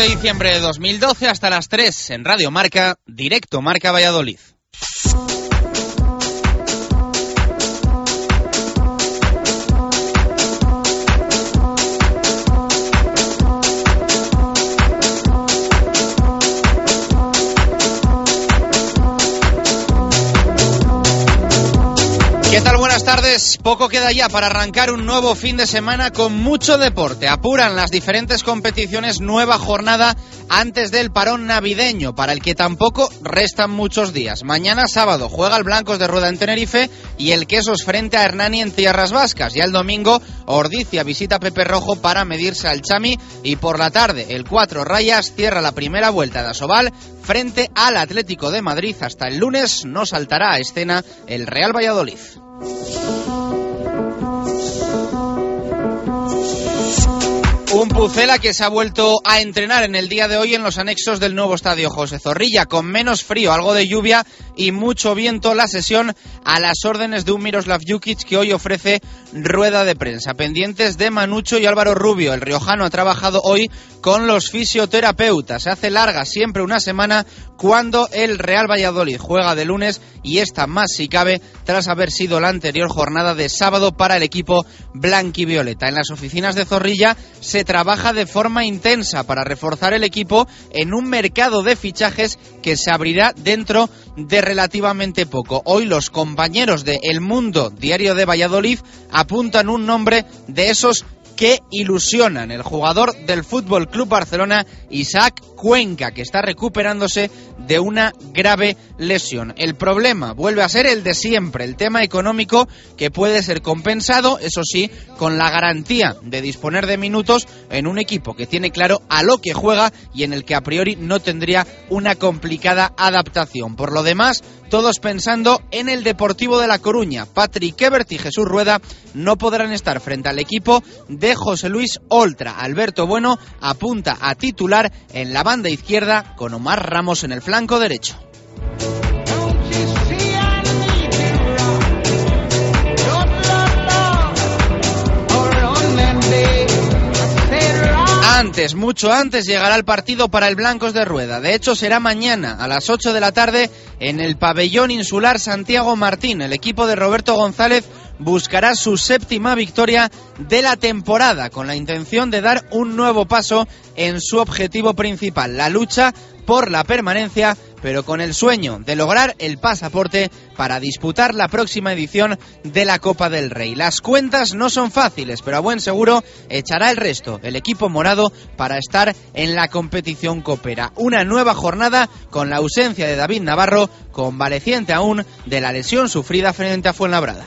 de diciembre de 2012 hasta las 3 en Radio Marca, directo Marca Valladolid. Tardes. Poco queda ya para arrancar un nuevo fin de semana con mucho deporte. Apuran las diferentes competiciones, nueva jornada antes del parón navideño, para el que tampoco restan muchos días. Mañana sábado juega el Blancos de Rueda en Tenerife y el Quesos frente a Hernani en Tierras Vascas. Ya el domingo Ordicia visita Pepe Rojo para medirse al Chami y por la tarde el Cuatro Rayas cierra la primera vuelta de Asobal frente al Atlético de Madrid. Hasta el lunes no saltará a escena el Real Valladolid. Thank you. Un Pucela que se ha vuelto a entrenar en el día de hoy en los anexos del nuevo estadio José Zorrilla, con menos frío, algo de lluvia y mucho viento. La sesión a las órdenes de un Miroslav Jukic que hoy ofrece rueda de prensa. Pendientes de Manucho y Álvaro Rubio. El riojano ha trabajado hoy con los fisioterapeutas. Se hace larga siempre una semana cuando el Real Valladolid juega de lunes y esta más si cabe tras haber sido la anterior jornada de sábado para el equipo blanquivioleta. En las oficinas de Zorrilla se trabaja de forma intensa para reforzar el equipo en un mercado de fichajes que se abrirá dentro de relativamente poco. Hoy los compañeros de El Mundo, diario de Valladolid, apuntan un nombre de esos que ilusionan. El jugador del Fútbol Club Barcelona, Isaac Cuenca, que está recuperándose de una grave lesión. El problema vuelve a ser el de siempre, el tema económico que puede ser compensado, eso sí, con la garantía de disponer de minutos en un equipo que tiene claro a lo que juega y en el que a priori no tendría una complicada adaptación. Por lo demás, todos pensando en el Deportivo de La Coruña. Patrick Ebert y Jesús Rueda no podrán estar frente al equipo de José Luis Oltra. Alberto Bueno apunta a titular en la banda izquierda con Omar Ramos en el flanco derecho. Antes, mucho antes, llegará el partido para el Blancos de Rueda. De hecho, será mañana a las 8 de la tarde en el pabellón insular Santiago Martín. El equipo de Roberto González buscará su séptima victoria de la temporada con la intención de dar un nuevo paso en su objetivo principal, la lucha por la permanencia pero con el sueño de lograr el pasaporte para disputar la próxima edición de la Copa del Rey. Las cuentas no son fáciles, pero a buen seguro echará el resto el equipo morado para estar en la competición copera. Una nueva jornada con la ausencia de David Navarro, convaleciente aún de la lesión sufrida frente a Fuenlabrada.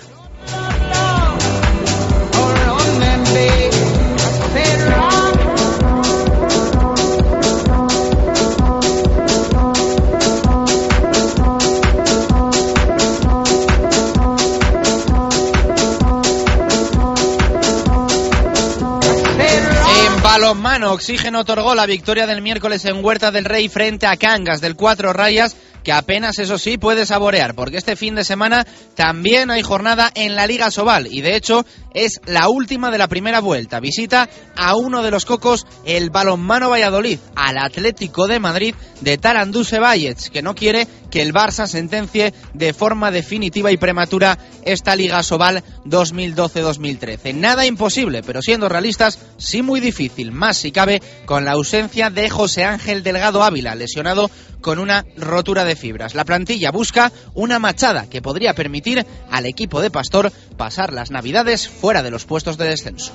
Balonmano, Oxígeno otorgó la victoria del miércoles en Huerta del Rey frente a Cangas del Cuatro Rayas que apenas eso sí puede saborear, porque este fin de semana también hay jornada en la Liga Sobal y de hecho es la última de la primera vuelta. Visita a uno de los cocos el balonmano Valladolid, al Atlético de Madrid de Taranduse Vallets, que no quiere que el Barça sentencie de forma definitiva y prematura esta Liga Sobal 2012-2013. Nada imposible, pero siendo realistas, sí muy difícil, más si cabe con la ausencia de José Ángel Delgado Ávila, lesionado con una rotura de fibras. La plantilla busca una machada que podría permitir al equipo de Pastor pasar las navidades fuera de los puestos de descenso.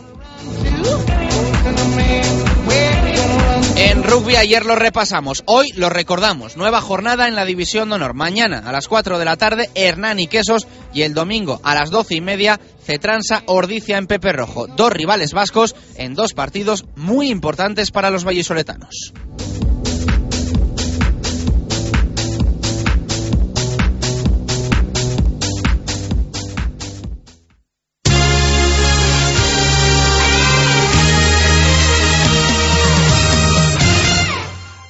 En rugby ayer lo repasamos, hoy lo recordamos. Nueva jornada en la División de Honor. Mañana a las 4 de la tarde Hernán y Quesos y el domingo a las 12 y media Cetransa Ordicia en Pepe Rojo. Dos rivales vascos en dos partidos muy importantes para los vallisoletanos.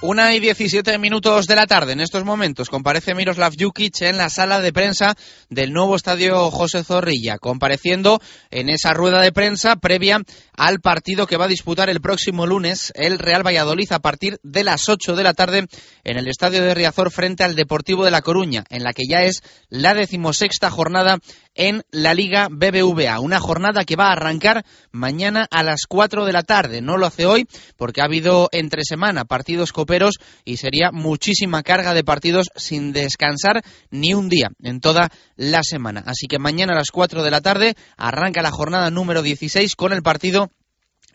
Una y 17 minutos de la tarde. En estos momentos comparece Miroslav Jukic en la sala de prensa del nuevo estadio José Zorrilla, compareciendo en esa rueda de prensa previa al partido que va a disputar el próximo lunes el Real Valladolid a partir de las 8 de la tarde en el estadio de Riazor frente al Deportivo de La Coruña, en la que ya es la decimosexta jornada en la Liga BBVA. Una jornada que va a arrancar mañana a las 4 de la tarde. No lo hace hoy porque ha habido entre semana partidos coperos y sería muchísima carga de partidos sin descansar ni un día en toda la semana. Así que mañana a las 4 de la tarde arranca la jornada número 16 con el partido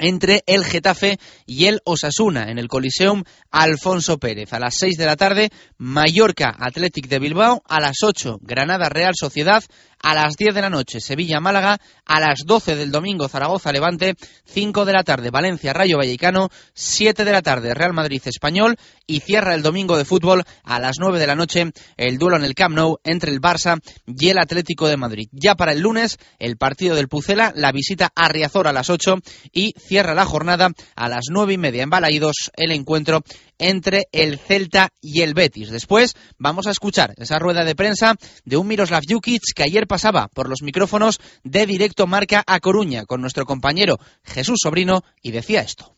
entre el Getafe y el Osasuna en el Coliseum Alfonso Pérez. A las 6 de la tarde, Mallorca Athletic de Bilbao. A las 8, Granada Real Sociedad a las 10 de la noche Sevilla-Málaga, a las 12 del domingo Zaragoza-Levante, 5 de la tarde Valencia-Rayo Vallecano, 7 de la tarde Real Madrid-Español y cierra el domingo de fútbol a las 9 de la noche el duelo en el Camp Nou entre el Barça y el Atlético de Madrid. Ya para el lunes el partido del Pucela, la visita a Riazor a las 8 y cierra la jornada a las 9 y media en Balaídos el encuentro entre el Celta y el Betis. Después vamos a escuchar esa rueda de prensa de un Miroslav Jukic que ayer pasaba por los micrófonos de Directo Marca a Coruña con nuestro compañero Jesús Sobrino y decía esto.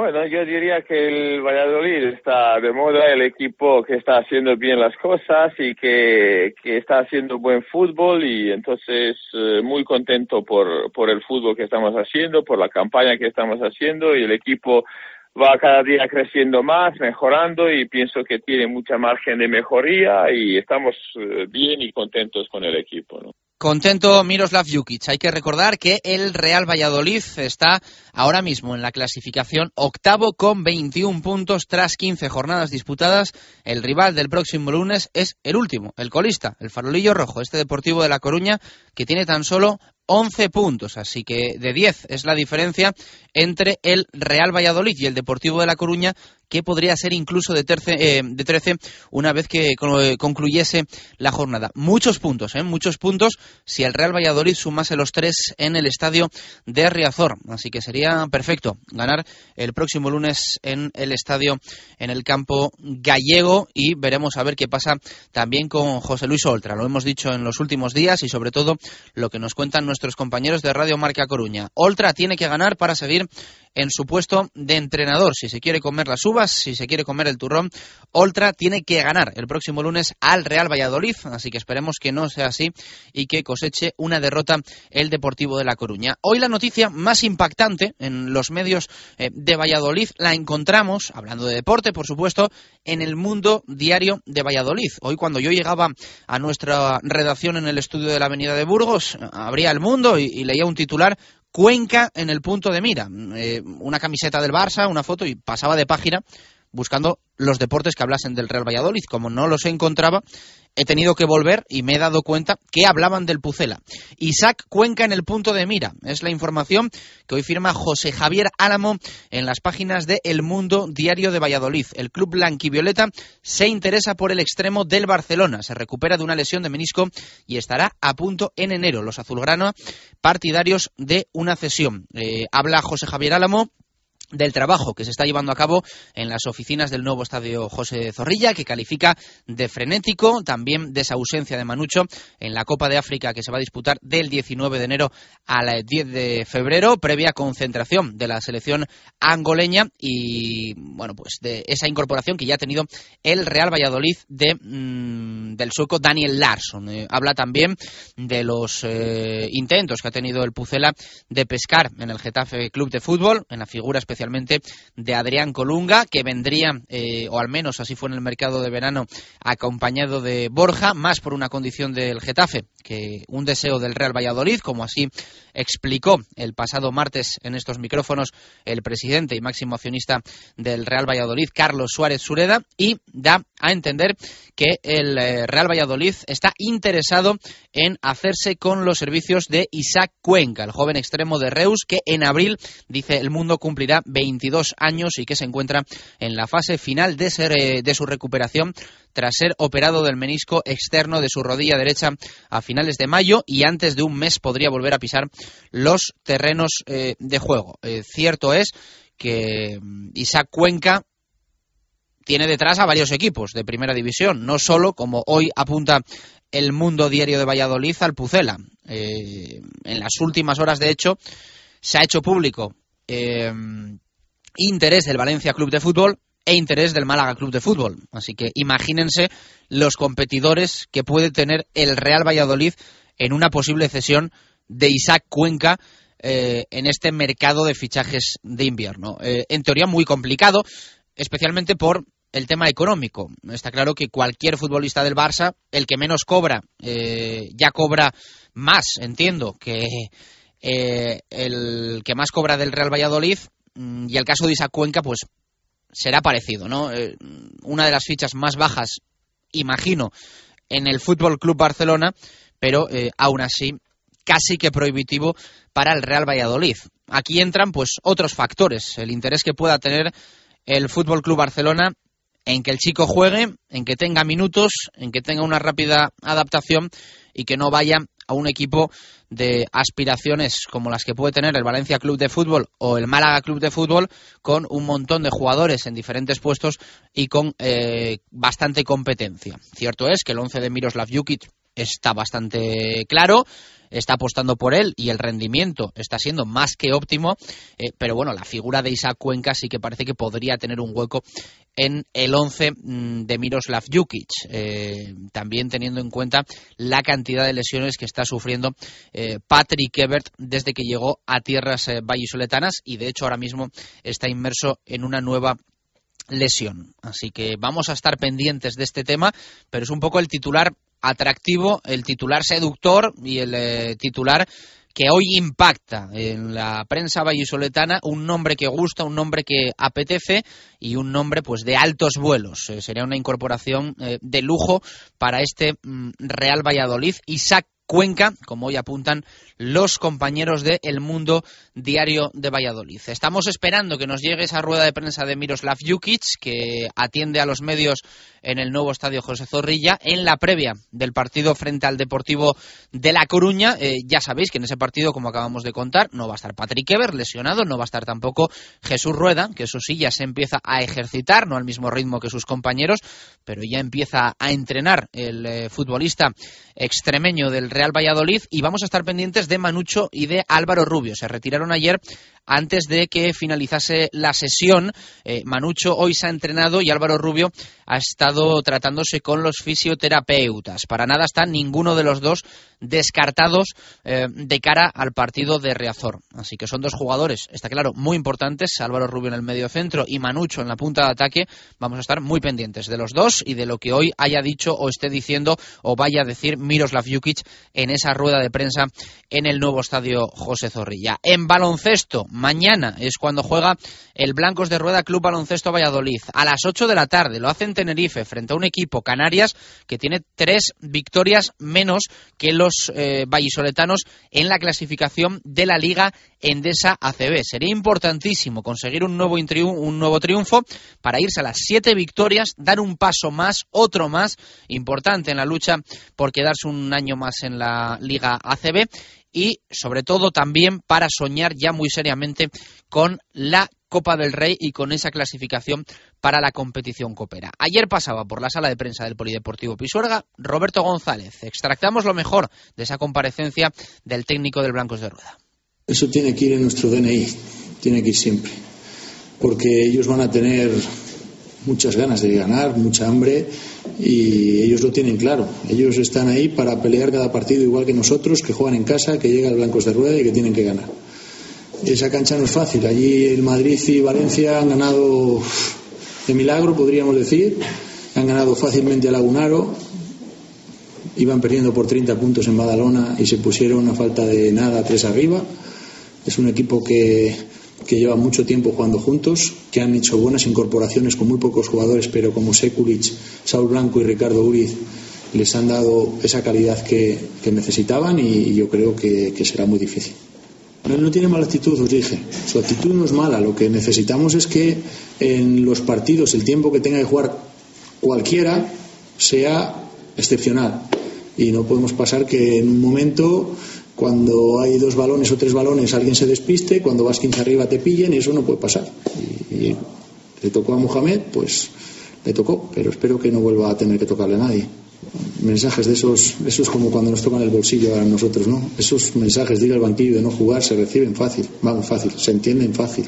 Bueno, yo diría que el Valladolid está de moda, el equipo que está haciendo bien las cosas y que, está haciendo buen fútbol y entonces eh, muy contento por el fútbol que estamos haciendo, por la campaña que estamos haciendo y el equipo va cada día creciendo más, mejorando y pienso que tiene mucha margen de mejoría y estamos eh, bien y contentos con el equipo. Contento Miroslav Jukic. Hay que recordar que el Real Valladolid está ahora mismo en la clasificación octavo con 21 puntos tras 15 jornadas disputadas. El rival del próximo lunes es el último, el colista, el farolillo rojo, este Deportivo de La Coruña, que tiene tan solo 11 puntos, así que de 10 es la diferencia entre el Real Valladolid y el Deportivo de La Coruña, que podría ser incluso de, eh, de 13 una vez que concluyese la jornada. Muchos puntos, ¿eh? muchos puntos si el Real Valladolid sumase los tres en el estadio de Riazor. Así que sería perfecto ganar el próximo lunes en el estadio, en el campo gallego y veremos a ver qué pasa también con José Luis Oltra. Lo hemos dicho en los últimos días y sobre todo lo que nos cuentan nuestros compañeros de Radio Marca Coruña. Oltra tiene que ganar para seguir en su puesto de entrenador. Si se quiere comer las uvas, si se quiere comer el turrón, Oltra tiene que ganar el próximo lunes al Real Valladolid. Así que esperemos que no sea así y que coseche una derrota el Deportivo de La Coruña. Hoy la noticia más impactante en los medios eh, de Valladolid la encontramos, hablando de deporte, por supuesto, en el mundo diario de Valladolid. Hoy cuando yo llegaba a nuestra redacción en el estudio de la Avenida de Burgos, abría el mundo y leía un titular Cuenca en el punto de mira. Eh, una camiseta del Barça, una foto y pasaba de página buscando los deportes que hablasen del Real Valladolid. Como no los encontraba, he tenido que volver y me he dado cuenta que hablaban del Pucela. Isaac Cuenca en el punto de mira. Es la información que hoy firma José Javier Álamo en las páginas de El Mundo Diario de Valladolid. El club blanquivioleta se interesa por el extremo del Barcelona. Se recupera de una lesión de menisco y estará a punto en enero. Los azulgrana partidarios de una cesión. Eh, habla José Javier Álamo del trabajo que se está llevando a cabo en las oficinas del nuevo estadio José Zorrilla, que califica de frenético, también de esa ausencia de Manucho en la Copa de África que se va a disputar del 19 de enero al 10 de febrero, previa concentración de la selección angoleña y, bueno, pues de esa incorporación que ya ha tenido el Real Valladolid de, mm, del sueco Daniel Larsson. Eh, habla también de los eh, intentos que ha tenido el Pucela de pescar en el Getafe Club de Fútbol, en la figura especial especialmente de Adrián Colunga, que vendría, eh, o al menos así fue en el mercado de verano, acompañado de Borja, más por una condición del Getafe que un deseo del Real Valladolid, como así explicó el pasado martes en estos micrófonos el presidente y máximo accionista del Real Valladolid, Carlos Suárez Sureda, y da a entender que el eh, Real Valladolid está interesado en hacerse con los servicios de Isaac Cuenca, el joven extremo de Reus, que en abril, dice el mundo, cumplirá 22 años y que se encuentra en la fase final de, eh, de su recuperación tras ser operado del menisco externo de su rodilla derecha a finales de mayo y antes de un mes podría volver a pisar los terrenos eh, de juego. Eh, cierto es que mm, Isaac Cuenca tiene detrás a varios equipos de primera división, no solo, como hoy apunta el Mundo Diario de Valladolid, al Pucela. En las últimas horas, de hecho, se ha hecho público eh, interés del Valencia Club de Fútbol e interés del Málaga Club de Fútbol. Así que imagínense los competidores que puede tener el Real Valladolid en una posible cesión de Isaac Cuenca eh, en este mercado de fichajes de invierno. Eh, en teoría muy complicado, especialmente por el tema económico. Está claro que cualquier futbolista del Barça, el que menos cobra, ya cobra más, entiendo, que el que más cobra del Real Valladolid. Mm, y el caso de Isaac Cuenca, pues será parecido, ¿no? una de las fichas más bajas, imagino, en el Fútbol Club Barcelona, pero aún así casi que prohibitivo para el Real Valladolid. Aquí entran pues otros factores, el interés que pueda tener el Fútbol Club Barcelona en que el chico juegue, en que tenga minutos, en que tenga una rápida adaptación y que no vaya a un equipo de aspiraciones como las que puede tener el Valencia Club de Fútbol o el Málaga Club de Fútbol con un montón de jugadores en diferentes puestos y con eh, bastante competencia. Cierto es que el 11 de Miroslav Jukic está bastante claro está apostando por él y el rendimiento está siendo más que óptimo, eh, pero bueno, la figura de Isaac Cuenca sí que parece que podría tener un hueco en el 11 mm, de Miroslav Jukic, eh, también teniendo en cuenta la cantidad de lesiones que está sufriendo eh, Patrick Ebert desde que llegó a tierras vallisoletanas y de hecho ahora mismo está inmerso en una nueva lesión. Así que vamos a estar pendientes de este tema, pero es un poco el titular atractivo, el titular seductor y el eh, titular que hoy impacta en la prensa vallisoletana, un nombre que gusta, un nombre que apetece y un nombre pues de altos vuelos. Eh, sería una incorporación eh, de lujo para este mm, Real Valladolid. Isaac Cuenca, como hoy apuntan los compañeros de El Mundo Diario de Valladolid. Estamos esperando que nos llegue esa rueda de prensa de Miroslav Jukic, que atiende a los medios en el nuevo estadio José Zorrilla, en la previa del partido frente al Deportivo de La Coruña. Eh, ya sabéis que en ese partido, como acabamos de contar, no va a estar Patrick Ever lesionado, no va a estar tampoco Jesús Rueda, que eso sí ya se empieza a ejercitar, no al mismo ritmo que sus compañeros, pero ya empieza a entrenar el eh, futbolista extremeño del Real Valladolid y vamos a estar pendientes de Manucho y de Álvaro Rubio. Se retiraron ayer antes de que finalizase la sesión. Eh, Manucho hoy se ha entrenado y Álvaro Rubio ha estado tratándose con los fisioterapeutas. Para nada están ninguno de los dos descartados eh, de cara al partido de Reazor. Así que son dos jugadores, está claro, muy importantes. Álvaro Rubio en el medio centro y Manucho en la punta de ataque. Vamos a estar muy pendientes de los dos y de lo que hoy haya dicho o esté diciendo o vaya a decir Miroslav Jukic en esa rueda de prensa en el nuevo estadio José Zorrilla. En baloncesto, mañana es cuando juega el Blancos de Rueda Club Baloncesto Valladolid. A las 8 de la tarde lo hace en Tenerife frente a un equipo Canarias que tiene tres victorias menos que los eh, vallisoletanos en la clasificación de la Liga Endesa ACB. Sería importantísimo conseguir un nuevo, un nuevo triunfo para irse a las siete victorias, dar un paso más, otro más, importante en la lucha por quedarse un año más en la Liga ACB y sobre todo también para soñar ya muy seriamente con la Copa del Rey y con esa clasificación para la competición copera. Ayer pasaba por la sala de prensa del Polideportivo Pisuerga Roberto González. Extractamos lo mejor de esa comparecencia del técnico del Blancos de Rueda. Eso tiene que ir en nuestro DNI, tiene que ir siempre, porque ellos van a tener muchas ganas de ganar, mucha hambre y ellos lo tienen claro. Ellos están ahí para pelear cada partido igual que nosotros, que juegan en casa, que llegan blancos de rueda y que tienen que ganar. Esa cancha no es fácil. Allí el Madrid y Valencia han ganado de milagro, podríamos decir. Han ganado fácilmente a Lagunaro. Iban perdiendo por 30 puntos en Badalona y se pusieron a falta de nada tres arriba. Es un equipo que que llevan mucho tiempo jugando juntos, que han hecho buenas incorporaciones con muy pocos jugadores, pero como Sekulic, Saul Blanco y Ricardo Uriz les han dado esa calidad que, necesitaban y, yo creo que, será muy difícil. No tiene mala actitud, os dije. Su actitud no es mala. Lo que necesitamos es que en los partidos el tiempo que tenga que jugar cualquiera sea excepcional. Y no podemos pasar que en un momento cuando hay dos balones o tres balones alguien se despiste, cuando vas 15 arriba te pillen y eso no puede pasar. Y, le tocó a Mohamed, pues le tocó, pero espero que no vuelva a tener que tocarle a nadie. mensajes de esos, eso es como cuando nos tocan el bolsillo a nosotros, ¿no? Esos mensajes de ir al banquillo de no jugar se reciben fácil, vamos, fácil, se entienden fácil.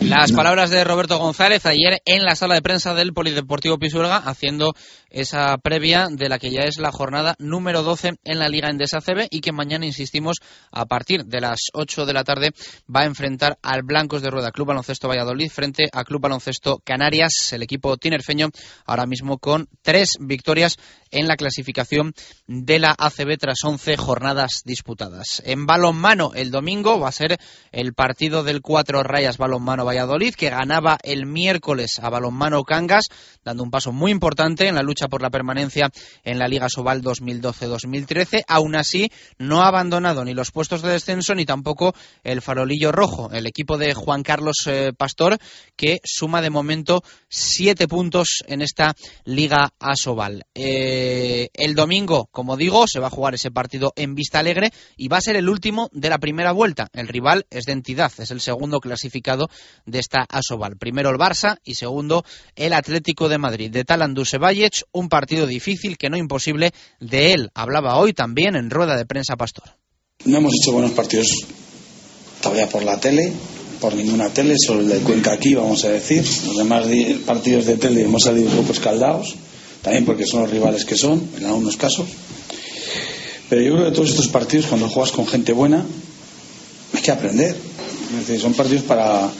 Las palabras de Roberto González ayer en la sala de prensa del Polideportivo Pisuerga haciendo esa previa de la que ya es la jornada número 12 en la Liga Endesa CB y que mañana, insistimos, a partir de las 8 de la tarde va a enfrentar al Blancos de Rueda Club Baloncesto Valladolid frente a Club Baloncesto Canarias, el equipo tinerfeño ahora mismo con tres victorias en la clasificación de la ACB tras 11 jornadas disputadas. En balonmano el domingo va a ser el partido del cuatro rayas balonmano Valladolid que ganaba el miércoles a balonmano Cangas dando un paso muy importante en la lucha por la permanencia en la Liga Sobal 2012-2013. Aún así, no ha abandonado ni los puestos de descenso ni tampoco el farolillo rojo, el equipo de Juan Carlos eh, Pastor, que suma de momento siete puntos en esta Liga Asobal. Eh, el domingo, como digo, se va a jugar ese partido en Vista Alegre y va a ser el último de la primera vuelta. El rival es de entidad, es el segundo clasificado de esta Asobal. Primero el Barça y segundo el Atlético de Madrid. De tal Vallech, un partido difícil que no imposible. De él hablaba hoy también en rueda de prensa Pastor. No hemos hecho buenos partidos todavía por la tele, por ninguna tele, solo el de Cuenca aquí, vamos a decir. Los demás partidos de tele hemos salido un poco escaldados, también porque son los rivales que son, en algunos casos. Pero yo creo que todos estos partidos, cuando juegas con gente buena, hay que aprender. Son partidos para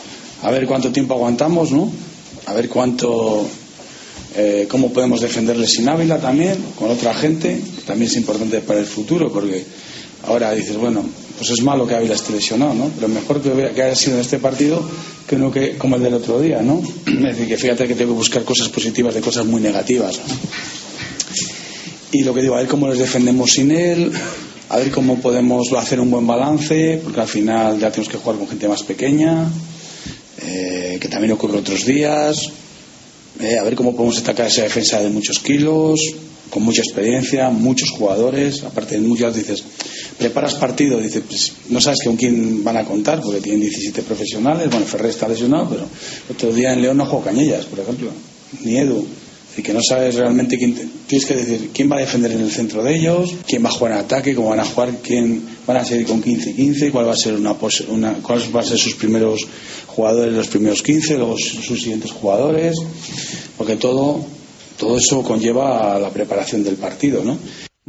a ver cuánto tiempo aguantamos, ¿no? A ver cuánto eh, cómo podemos defenderle sin Ávila también, con otra gente, también es importante para el futuro, porque ahora dices, bueno, pues es malo que Ávila esté lesionado, ¿no? Pero mejor que, que haya sido en este partido que que como el del otro día, ¿no? Es decir, que fíjate que tengo que buscar cosas positivas de cosas muy negativas. Y lo que digo, a ver cómo les defendemos sin él, a ver cómo podemos hacer un buen balance, porque al final ya tenemos que jugar con gente más pequeña, eh, que también ocurre otros días. Eh, a ver cómo podemos atacar esa defensa de muchos kilos, con mucha experiencia, muchos jugadores. Aparte de muchas, dices, preparas partido, dices, pues, no sabes con quién van a contar, porque tienen 17 profesionales. Bueno, Ferrer está lesionado, pero otro día en León no jugó Cañellas, por ejemplo, ni Edu. Y que no sabes realmente quién. tienes que decir quién va a defender en el centro de ellos, quién va a jugar en ataque, cómo van a jugar, quién van a seguir con 15-15, cuál va a ser una, una, cuáles van a ser sus primeros jugadores, los primeros 15, luego sus siguientes jugadores, porque todo, todo eso conlleva la preparación del partido, ¿no?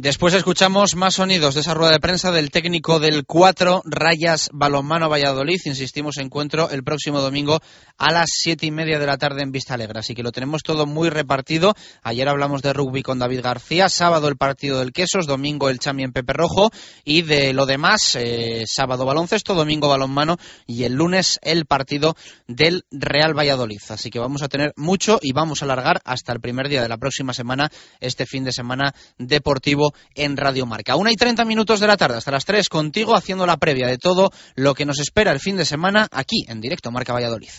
Después escuchamos más sonidos de esa rueda de prensa del técnico del 4 Rayas Balonmano Valladolid. Insistimos, encuentro el próximo domingo a las siete y media de la tarde en Vista Alegre. Así que lo tenemos todo muy repartido. Ayer hablamos de rugby con David García, sábado el partido del Quesos, domingo el Champion Pepe Rojo y de lo demás, eh, sábado baloncesto, domingo balonmano y el lunes el partido del Real Valladolid. Así que vamos a tener mucho y vamos a alargar hasta el primer día de la próxima semana este fin de semana deportivo en Radio Marca. Una y treinta minutos de la tarde, hasta las tres, contigo haciendo la previa de todo lo que nos espera el fin de semana aquí en directo Marca Valladolid.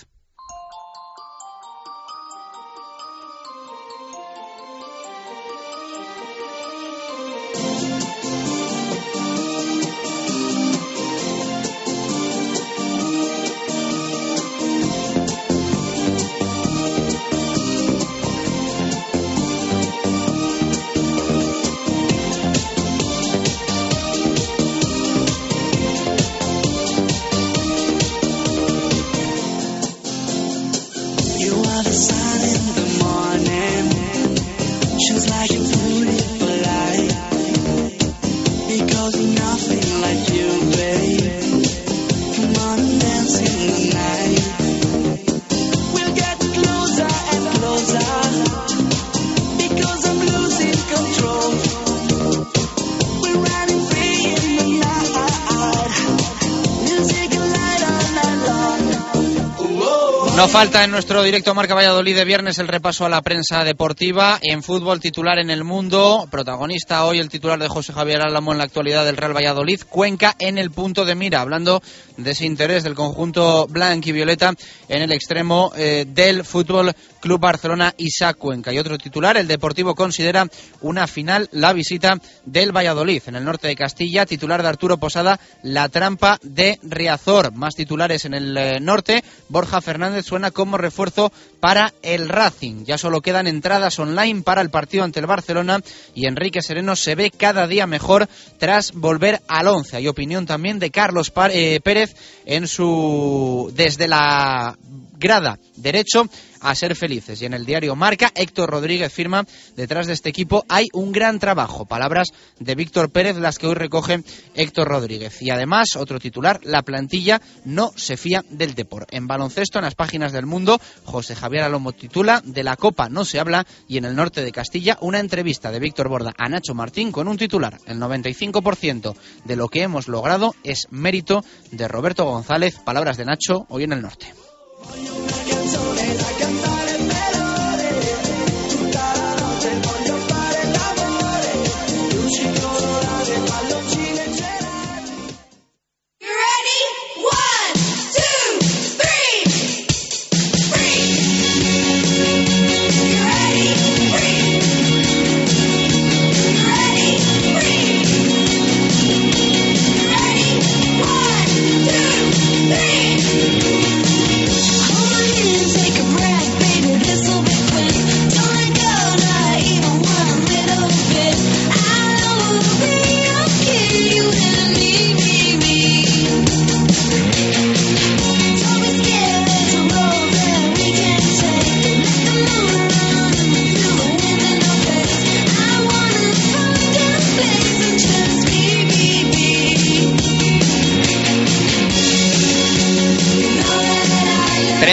Falta en nuestro directo Marca Valladolid de viernes el repaso a la prensa deportiva. En fútbol titular en el mundo, protagonista hoy el titular de José Javier Álamo en la actualidad del Real Valladolid. Cuenca en el punto de mira, hablando de ese interés del conjunto blanco y violeta en el extremo eh, del fútbol Club Barcelona Isaac Cuenca. Y otro titular, el Deportivo considera una final la visita del Valladolid. En el norte de Castilla, titular de Arturo Posada, la trampa de Riazor. Más titulares en el eh, norte, Borja Fernández suena como refuerzo para el Racing. Ya solo quedan entradas online para el partido ante el Barcelona y Enrique Sereno se ve cada día mejor tras volver al 11. Hay opinión también de Carlos eh, Pérez en su desde la grada derecho a ser felices. Y en el diario Marca, Héctor Rodríguez firma, detrás de este equipo hay un gran trabajo. Palabras de Víctor Pérez, las que hoy recoge Héctor Rodríguez. Y además, otro titular, la plantilla no se fía del Depor. En baloncesto, en las páginas del mundo, José Javier Alomo titula, de la Copa no se habla, y en el norte de Castilla, una entrevista de Víctor Borda a Nacho Martín con un titular. El 95% de lo que hemos logrado es mérito de Roberto González. Palabras de Nacho, hoy en el norte. Oh,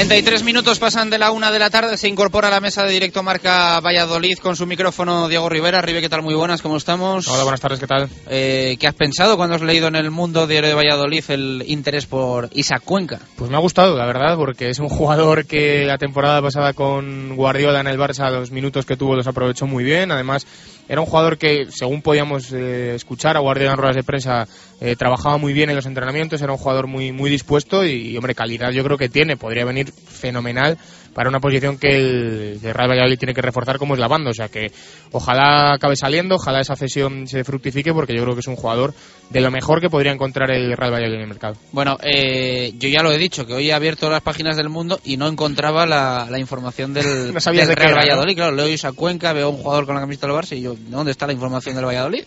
tres minutos pasan de la una de la tarde, se incorpora a la mesa de directo Marca Valladolid con su micrófono Diego Rivera. Ribe, ¿qué tal? Muy buenas, ¿cómo estamos? Hola, buenas tardes, ¿qué tal? Eh, ¿Qué has pensado cuando has leído en el Mundo Diario de Valladolid el interés por Isaac Cuenca? Pues me ha gustado, la verdad, porque es un jugador que la temporada pasada con Guardiola en el Barça, los minutos que tuvo los aprovechó muy bien. Además, era un jugador que, según podíamos eh, escuchar a Guardiola ruedas de prensa, eh, trabajaba muy bien en los entrenamientos, era un jugador muy, muy dispuesto y, hombre, calidad yo creo que tiene, podría venir fenomenal para una posición que el, Real Valladolid tiene que reforzar como es la banda. O sea que ojalá acabe saliendo, ojalá esa cesión se fructifique porque yo creo que es un jugador de lo mejor que podría encontrar el Real Valladolid en el mercado. Bueno, eh, yo ya lo he dicho, que hoy he abierto las páginas del mundo y no encontraba la, información del, Real Valladolid. Claro, leo esa Cuenca, veo un jugador con la camiseta del Barça y yo, ¿dónde está la información del Valladolid?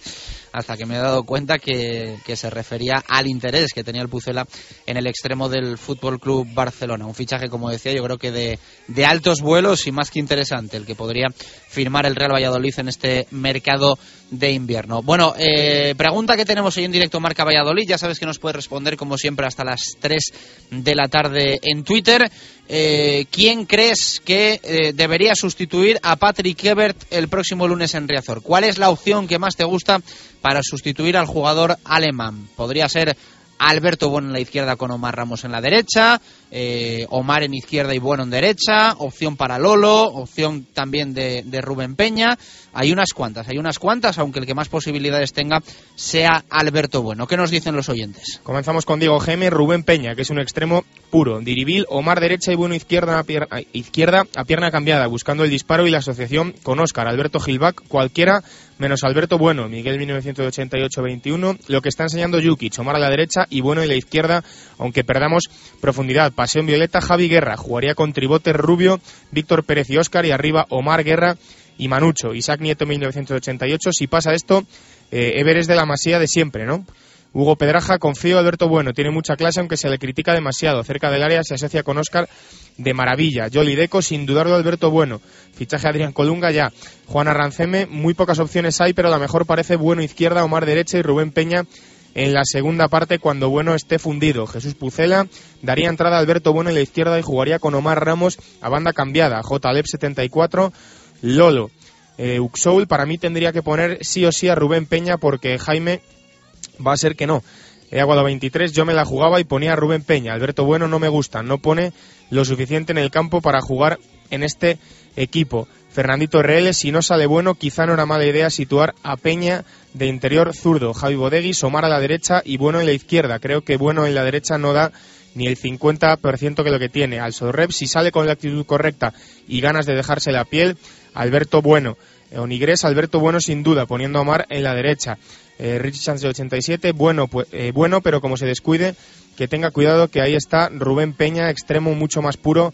Hasta que me he dado cuenta que, se refería al interés que tenía el Pucela en el extremo del Fútbol Club Barcelona. Un fichaje, como decía, yo creo que de, de altos vuelos y más que interesante, el que podría firmar el Real Valladolid en este mercado de invierno. Bueno, eh, pregunta que tenemos hoy en directo Marca Valladolid. Ya sabes que nos puedes responder, como siempre, hasta las 3 de la tarde en Twitter. Eh, ¿Quién crees que eh, debería sustituir a Patrick Ebert el próximo lunes en Riazor? ¿Cuál es la opción que más te gusta para sustituir al jugador alemán? Podría ser Alberto Bueno en la izquierda con Omar Ramos en la derecha, eh, Omar en izquierda y Bueno en derecha, opción para Lolo, opción también de, Rubén Peña. Hay unas cuantas, hay unas cuantas, aunque el que más posibilidades tenga sea Alberto Bueno. ¿Qué nos dicen los oyentes? Comenzamos con Diego Geme, Rubén Peña, que es un extremo puro. Diribil, Omar derecha y Bueno izquierda a, pierna, izquierda a pierna cambiada, buscando el disparo y la asociación con Óscar, Alberto Gilbach, cualquiera menos Alberto Bueno, Miguel 1988-21, lo que está enseñando Yuki, Omar a la derecha y Bueno en la izquierda, aunque perdamos profundidad. Pasión Violeta, Javi Guerra, jugaría con Tribote Rubio, Víctor Pérez y Óscar y arriba Omar Guerra y Manucho. Isaac Nieto 1988, si pasa esto, eh, Ever de la Masía de siempre, ¿no? Hugo Pedraja, confío, Alberto Bueno, tiene mucha clase aunque se le critica demasiado. Cerca del área se asocia con Óscar de maravilla. Jolly Deco, sin dudarlo, Alberto Bueno. Fichaje Adrián Colunga ya. Juan Arranceme, muy pocas opciones hay, pero la mejor parece Bueno izquierda, Omar derecha y Rubén Peña en la segunda parte cuando Bueno esté fundido. Jesús Pucela daría entrada a Alberto Bueno en la izquierda y jugaría con Omar Ramos a banda cambiada. JLEP 74, Lolo. Eh, Uxoul para mí tendría que poner sí o sí a Rubén Peña porque Jaime va a ser que no. He aguado 23, yo me la jugaba y ponía a Rubén Peña. Alberto Bueno no me gusta, no pone lo suficiente en el campo para jugar en este equipo. Fernandito RL, si no sale bueno, quizá no era mala idea situar a Peña de interior zurdo, Javi Bodegui, Somar a la derecha y Bueno en la izquierda. Creo que Bueno en la derecha no da ni el 50% que lo que tiene. Al Sorrep, si sale con la actitud correcta y ganas de dejarse la piel, Alberto Bueno. Onigres, Alberto Bueno sin duda, poniendo a Omar en la derecha. Eh, Chance de 87, bueno, pues, eh, bueno, pero como se descuide, que tenga cuidado que ahí está Rubén Peña, extremo mucho más puro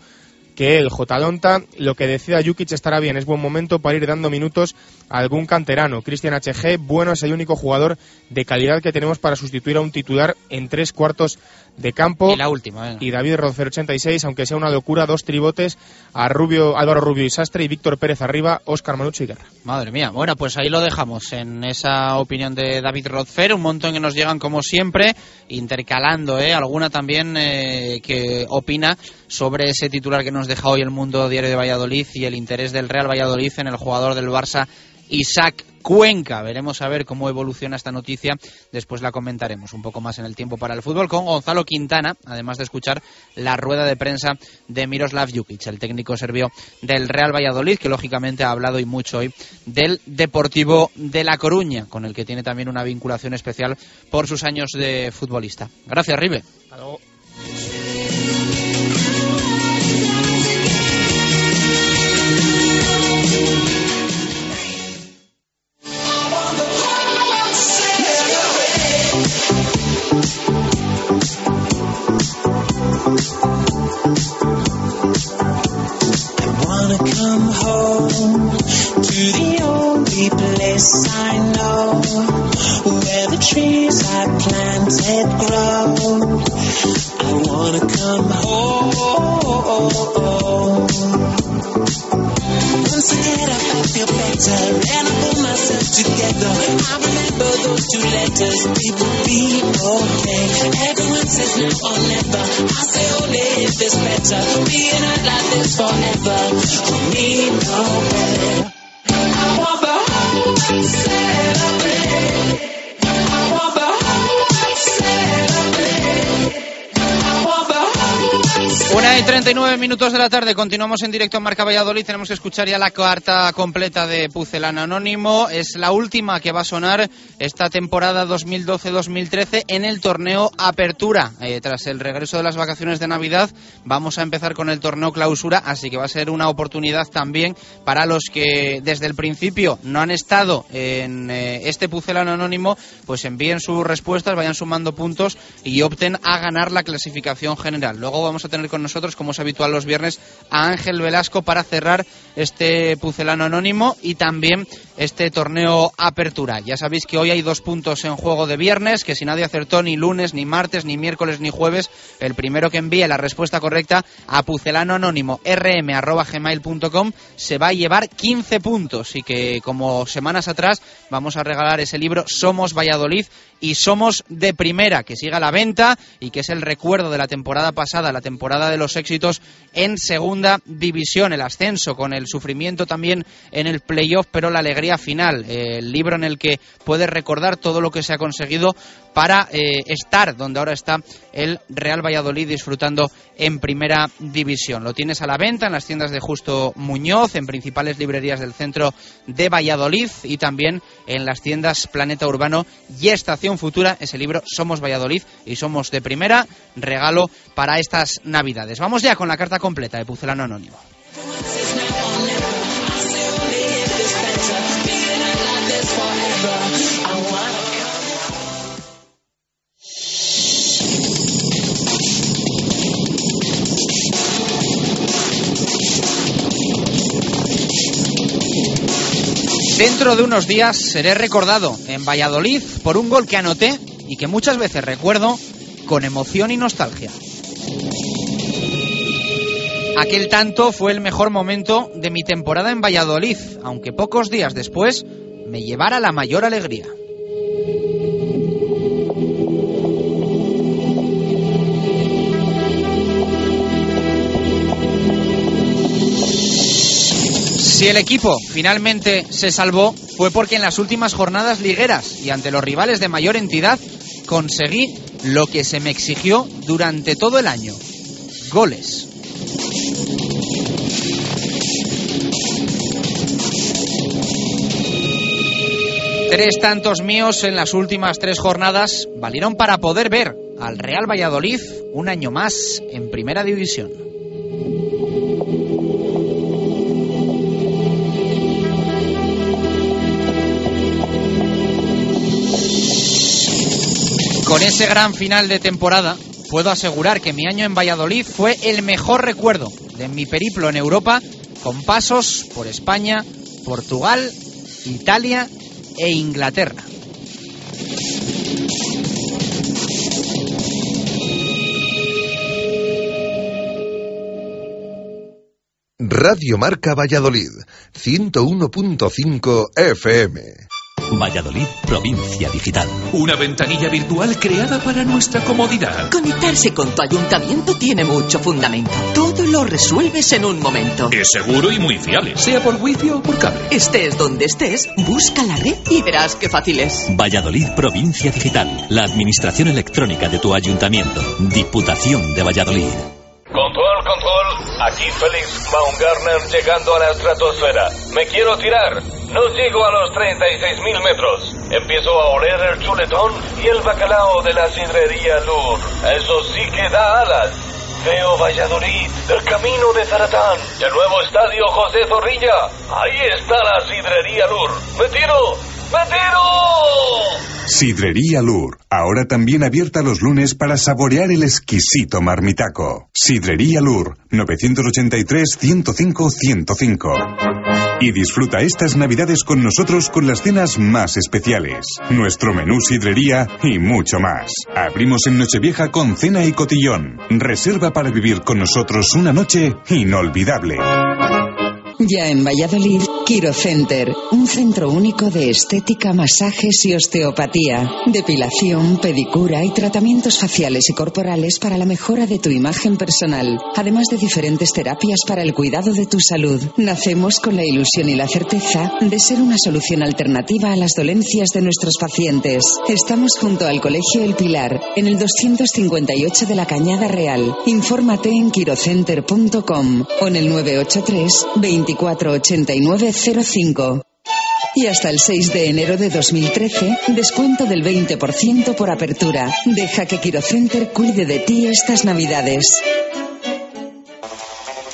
que el Jotalonta. Lo que decida Jukic estará bien. Es buen momento para ir dando minutos a algún canterano. Cristian HG, bueno, es el único jugador de calidad que tenemos para sustituir a un titular en tres cuartos de campo. Y la última, Y David Rocer 86, aunque sea una locura, dos tribotes a Rubio, Álvaro Rubio y Sastre y Víctor Pérez arriba, Óscar Manucho y Guerra. Madre mía. Bueno, pues ahí lo dejamos en esa opinión de David Rodfer. Un montón que nos llegan como siempre, intercalando, ¿eh? Alguna también eh, que opina sobre ese titular que nos deja hoy el Mundo Diario de Valladolid y el interés del Real Valladolid en el jugador del Barça, Isaac Cuenca. Veremos a ver cómo evoluciona esta noticia. Después la comentaremos un poco más en el tiempo para el fútbol con Gonzalo Quintana, además de escuchar la rueda de prensa de Miroslav Jukic, el técnico serbio del Real Valladolid, que lógicamente ha hablado y mucho hoy del Deportivo de La Coruña, con el que tiene también una vinculación especial por sus años de futbolista. Gracias, Ribe. come home I wanna come home. Once I get up, I feel better, and I pull myself together. I remember those two letters, will be okay. Everyone says now or never. I say only if it's better. Being out like this forever, for me, no better. I want the whole world celebrate. Una y 39 minutos de la tarde, continuamos en directo en Marca Valladolid. Tenemos que escuchar ya la carta completa de Pucelano Anónimo. Es la última que va a sonar esta temporada 2012-2013 en el torneo Apertura. Eh, tras el regreso de las vacaciones de Navidad, vamos a empezar con el torneo Clausura, así que va a ser una oportunidad también para los que desde el principio no han estado en eh, este Pucelano Anónimo, pues envíen sus respuestas, vayan sumando puntos y opten a ganar la clasificación general. Luego vamos a tener nosotros, como es habitual los viernes, a Ángel Velasco para cerrar este pucelano anónimo y también este torneo apertura. Ya sabéis que hoy hay dos puntos en juego de viernes, que si nadie acertó ni lunes, ni martes, ni miércoles, ni jueves, el primero que envíe la respuesta correcta a pucelano anónimo rm.gmail.com se va a llevar 15 puntos y que como semanas atrás vamos a regalar ese libro Somos Valladolid y Somos de Primera, que siga la venta y que es el recuerdo de la temporada pasada, la temporada de los éxitos en segunda división, el ascenso con el sufrimiento también en el playoff, pero la alegría final, el libro en el que puedes recordar todo lo que se ha conseguido para eh, estar donde ahora está el Real Valladolid disfrutando en primera división. Lo tienes a la venta en las tiendas de Justo Muñoz, en principales librerías del centro de Valladolid y también en las tiendas Planeta Urbano y Estación Futura. Ese libro Somos Valladolid y Somos de Primera, regalo para estas Navidades. Vamos ya con la carta completa de Pucelano Anónimo. Dentro de unos días seré recordado en Valladolid por un gol que anoté y que muchas veces recuerdo con emoción y nostalgia. Aquel tanto fue el mejor momento de mi temporada en Valladolid, aunque pocos días después me llevara la mayor alegría. Si el equipo finalmente se salvó fue porque en las últimas jornadas ligueras y ante los rivales de mayor entidad conseguí lo que se me exigió durante todo el año. Goles. Tres tantos míos en las últimas tres jornadas valieron para poder ver al Real Valladolid un año más en Primera División. Con ese gran final de temporada, puedo asegurar que mi año en Valladolid fue el mejor recuerdo de mi periplo en Europa, con pasos por España, Portugal, Italia e Inglaterra. Radio Marca Valladolid, 101.5 FM. Valladolid, provincia digital. Una ventanilla virtual creada para nuestra comodidad. Conectarse con tu ayuntamiento tiene mucho fundamento. Todo lo resuelves en un momento. Es seguro y muy fiable, sea por wifi o por cable. Estés donde estés, busca la red y verás qué fácil es. Valladolid, provincia digital. La administración electrónica de tu ayuntamiento. Diputación de Valladolid. Control, control. Aquí Félix Baumgartner llegando a la estratosfera. Me quiero tirar. No llego a los 36.000 metros. Empiezo a oler el chuletón y el bacalao de la sidrería Lur. Eso sí que da alas. Veo Valladolid, el camino de Zaratán, el nuevo estadio José Zorrilla. Ahí está la sidrería Lur. ¡Me tiro! ¡Me tiro! Sidrería Lur, ahora también abierta los lunes para saborear el exquisito marmitaco. Sidrería Lur, 983-105-105. Y disfruta estas navidades con nosotros con las cenas más especiales, nuestro menú sidrería y mucho más. Abrimos en Nochevieja con cena y cotillón. Reserva para vivir con nosotros una noche inolvidable. Ya en Valladolid, Quiro Center, un centro único de estética, masajes y osteopatía, depilación, pedicura y tratamientos faciales y corporales para la mejora de tu imagen personal, además de diferentes terapias para el cuidado de tu salud. Nacemos con la ilusión y la certeza de ser una solución alternativa a las dolencias de nuestros pacientes. Estamos junto al Colegio El Pilar, en el 258 de la Cañada Real. Infórmate en quirocenter.com o en el 983 20 248905. Y hasta el 6 de enero de 2013, descuento del 20% por apertura. Deja que Quirocenter cuide de ti estas navidades.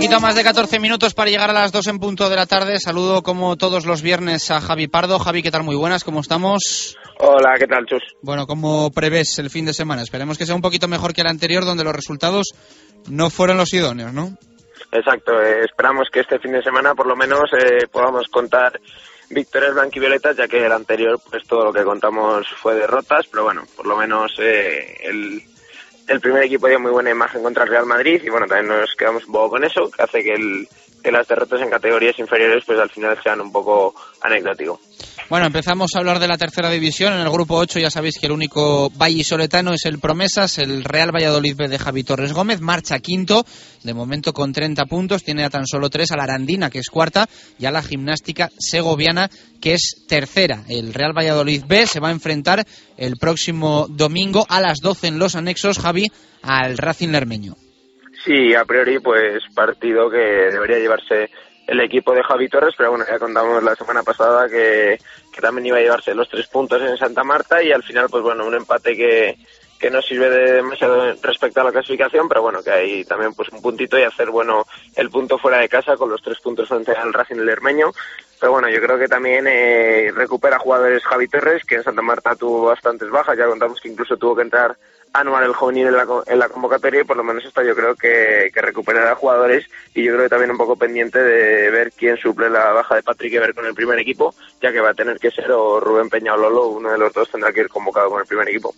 Poquito más de 14 minutos para llegar a las 2 en punto de la tarde. Saludo como todos los viernes a Javi Pardo. Javi, ¿qué tal? Muy buenas, ¿cómo estamos? Hola, ¿qué tal, Chus? Bueno, ¿cómo prevés el fin de semana? Esperemos que sea un poquito mejor que el anterior, donde los resultados no fueron los idóneos, ¿no? Exacto, eh, esperamos que este fin de semana por lo menos eh, podamos contar victorias blanquivioletas, ya que el anterior, pues todo lo que contamos fue derrotas, pero bueno, por lo menos eh, el, el primer equipo dio muy buena imagen contra el Real Madrid y bueno, también nos quedamos un poco con eso, que hace que, el, que las derrotas en categorías inferiores pues al final sean un poco anecdótico. Bueno, empezamos a hablar de la tercera división. En el grupo 8 ya sabéis que el único vallisoletano es el Promesas, el Real Valladolid B de Javi Torres Gómez. Marcha quinto, de momento con 30 puntos. Tiene a tan solo tres a la Arandina, que es cuarta, y a la Gimnástica Segoviana, que es tercera. El Real Valladolid B se va a enfrentar el próximo domingo a las 12 en los anexos, Javi, al Racing Lermeño. Sí, a priori, pues partido que debería llevarse el equipo de Javi Torres, pero bueno, ya contamos la semana pasada que, también iba a llevarse los tres puntos en Santa Marta y al final, pues bueno, un empate que, que no sirve de demasiado respecto a la clasificación, pero bueno, que hay también pues un puntito y hacer bueno el punto fuera de casa con los tres puntos frente al Racing del Hermeño. Pero bueno, yo creo que también eh, recupera jugadores Javi Torres, que en Santa Marta tuvo bastantes bajas, ya contamos que incluso tuvo que entrar anual el juvenil en la, en la convocatoria y por lo menos esta yo creo que, que recuperará jugadores y yo creo que también un poco pendiente de ver quién suple la baja de Patrick Ever con el primer equipo, ya que va a tener que ser o Rubén Peña o Lolo, uno de los dos tendrá que ir convocado con el primer equipo.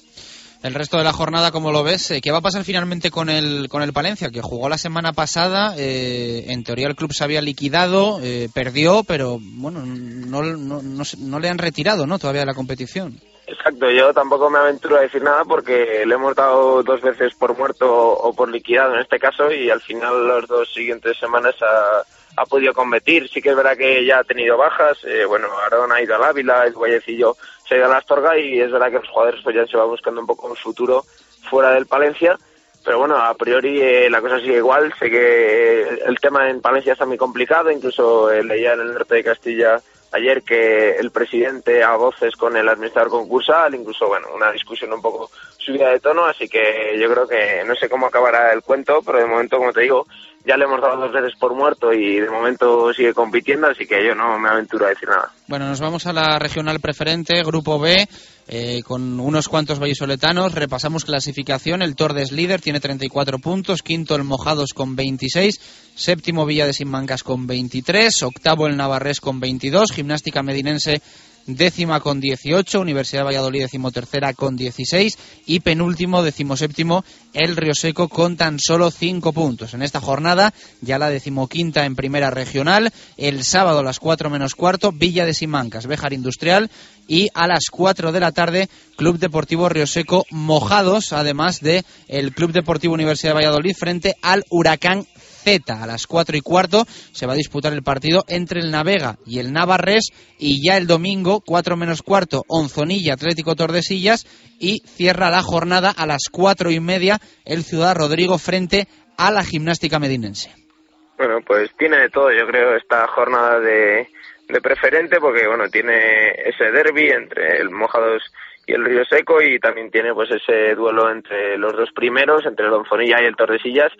El resto de la jornada, ¿cómo lo ves? Eh, ¿Qué va a pasar finalmente con el, con el Palencia? Que jugó la semana pasada, eh, en teoría el club se había liquidado, eh, perdió, pero bueno, no, no, no, no le han retirado ¿no? todavía la competición. Exacto, yo tampoco me aventuro a decir nada porque le hemos dado dos veces por muerto o por liquidado en este caso y al final las dos siguientes semanas ha, ha podido competir. Sí que es verdad que ya ha tenido bajas, eh, bueno, Aaron ha ido al Ávila, el Guayecillo se la Astorga y es verdad que los jugadores pues ya se va buscando un poco un futuro fuera del Palencia. Pero bueno, a priori eh, la cosa sigue igual. Sé que el tema en Palencia está muy complicado. Incluso eh, leía en el norte de Castilla ayer que el presidente a voces con el administrador concursal, incluso, bueno, una discusión un poco subida de tono, así que yo creo que no sé cómo acabará el cuento, pero de momento, como te digo, ya le hemos dado dos veces por muerto y de momento sigue compitiendo, así que yo no me aventuro a decir nada. Bueno, nos vamos a la regional preferente, Grupo B, eh, con unos cuantos vallisoletanos. Repasamos clasificación. El Tordes líder, tiene 34 puntos. Quinto el Mojados con 26. Séptimo Villa de Simancas con 23. Octavo el Navarrés con 22. Gimnástica Medinense décima con 18, Universidad Valladolid decimotercera con 16 y penúltimo, decimoséptimo, el Río Seco con tan solo 5 puntos. En esta jornada, ya la decimoquinta en primera regional, el sábado a las 4 menos cuarto, Villa de Simancas, Béjar Industrial y a las 4 de la tarde, Club Deportivo Río Seco Mojados, además de el Club Deportivo Universidad de Valladolid frente al Huracán Z. A las 4 y cuarto se va a disputar el partido entre el Navega y el Navarres y ya el domingo, 4 menos cuarto, Onzonilla Atlético Tordesillas y cierra la jornada a las 4 y media el Ciudad Rodrigo frente a la gimnástica medinense. Bueno, pues tiene de todo, yo creo, esta jornada de, preferente porque, bueno, tiene ese derby entre el Mojados y el Río Seco y también tiene pues ese duelo entre los dos primeros, entre el Onzonilla y el Tordesillas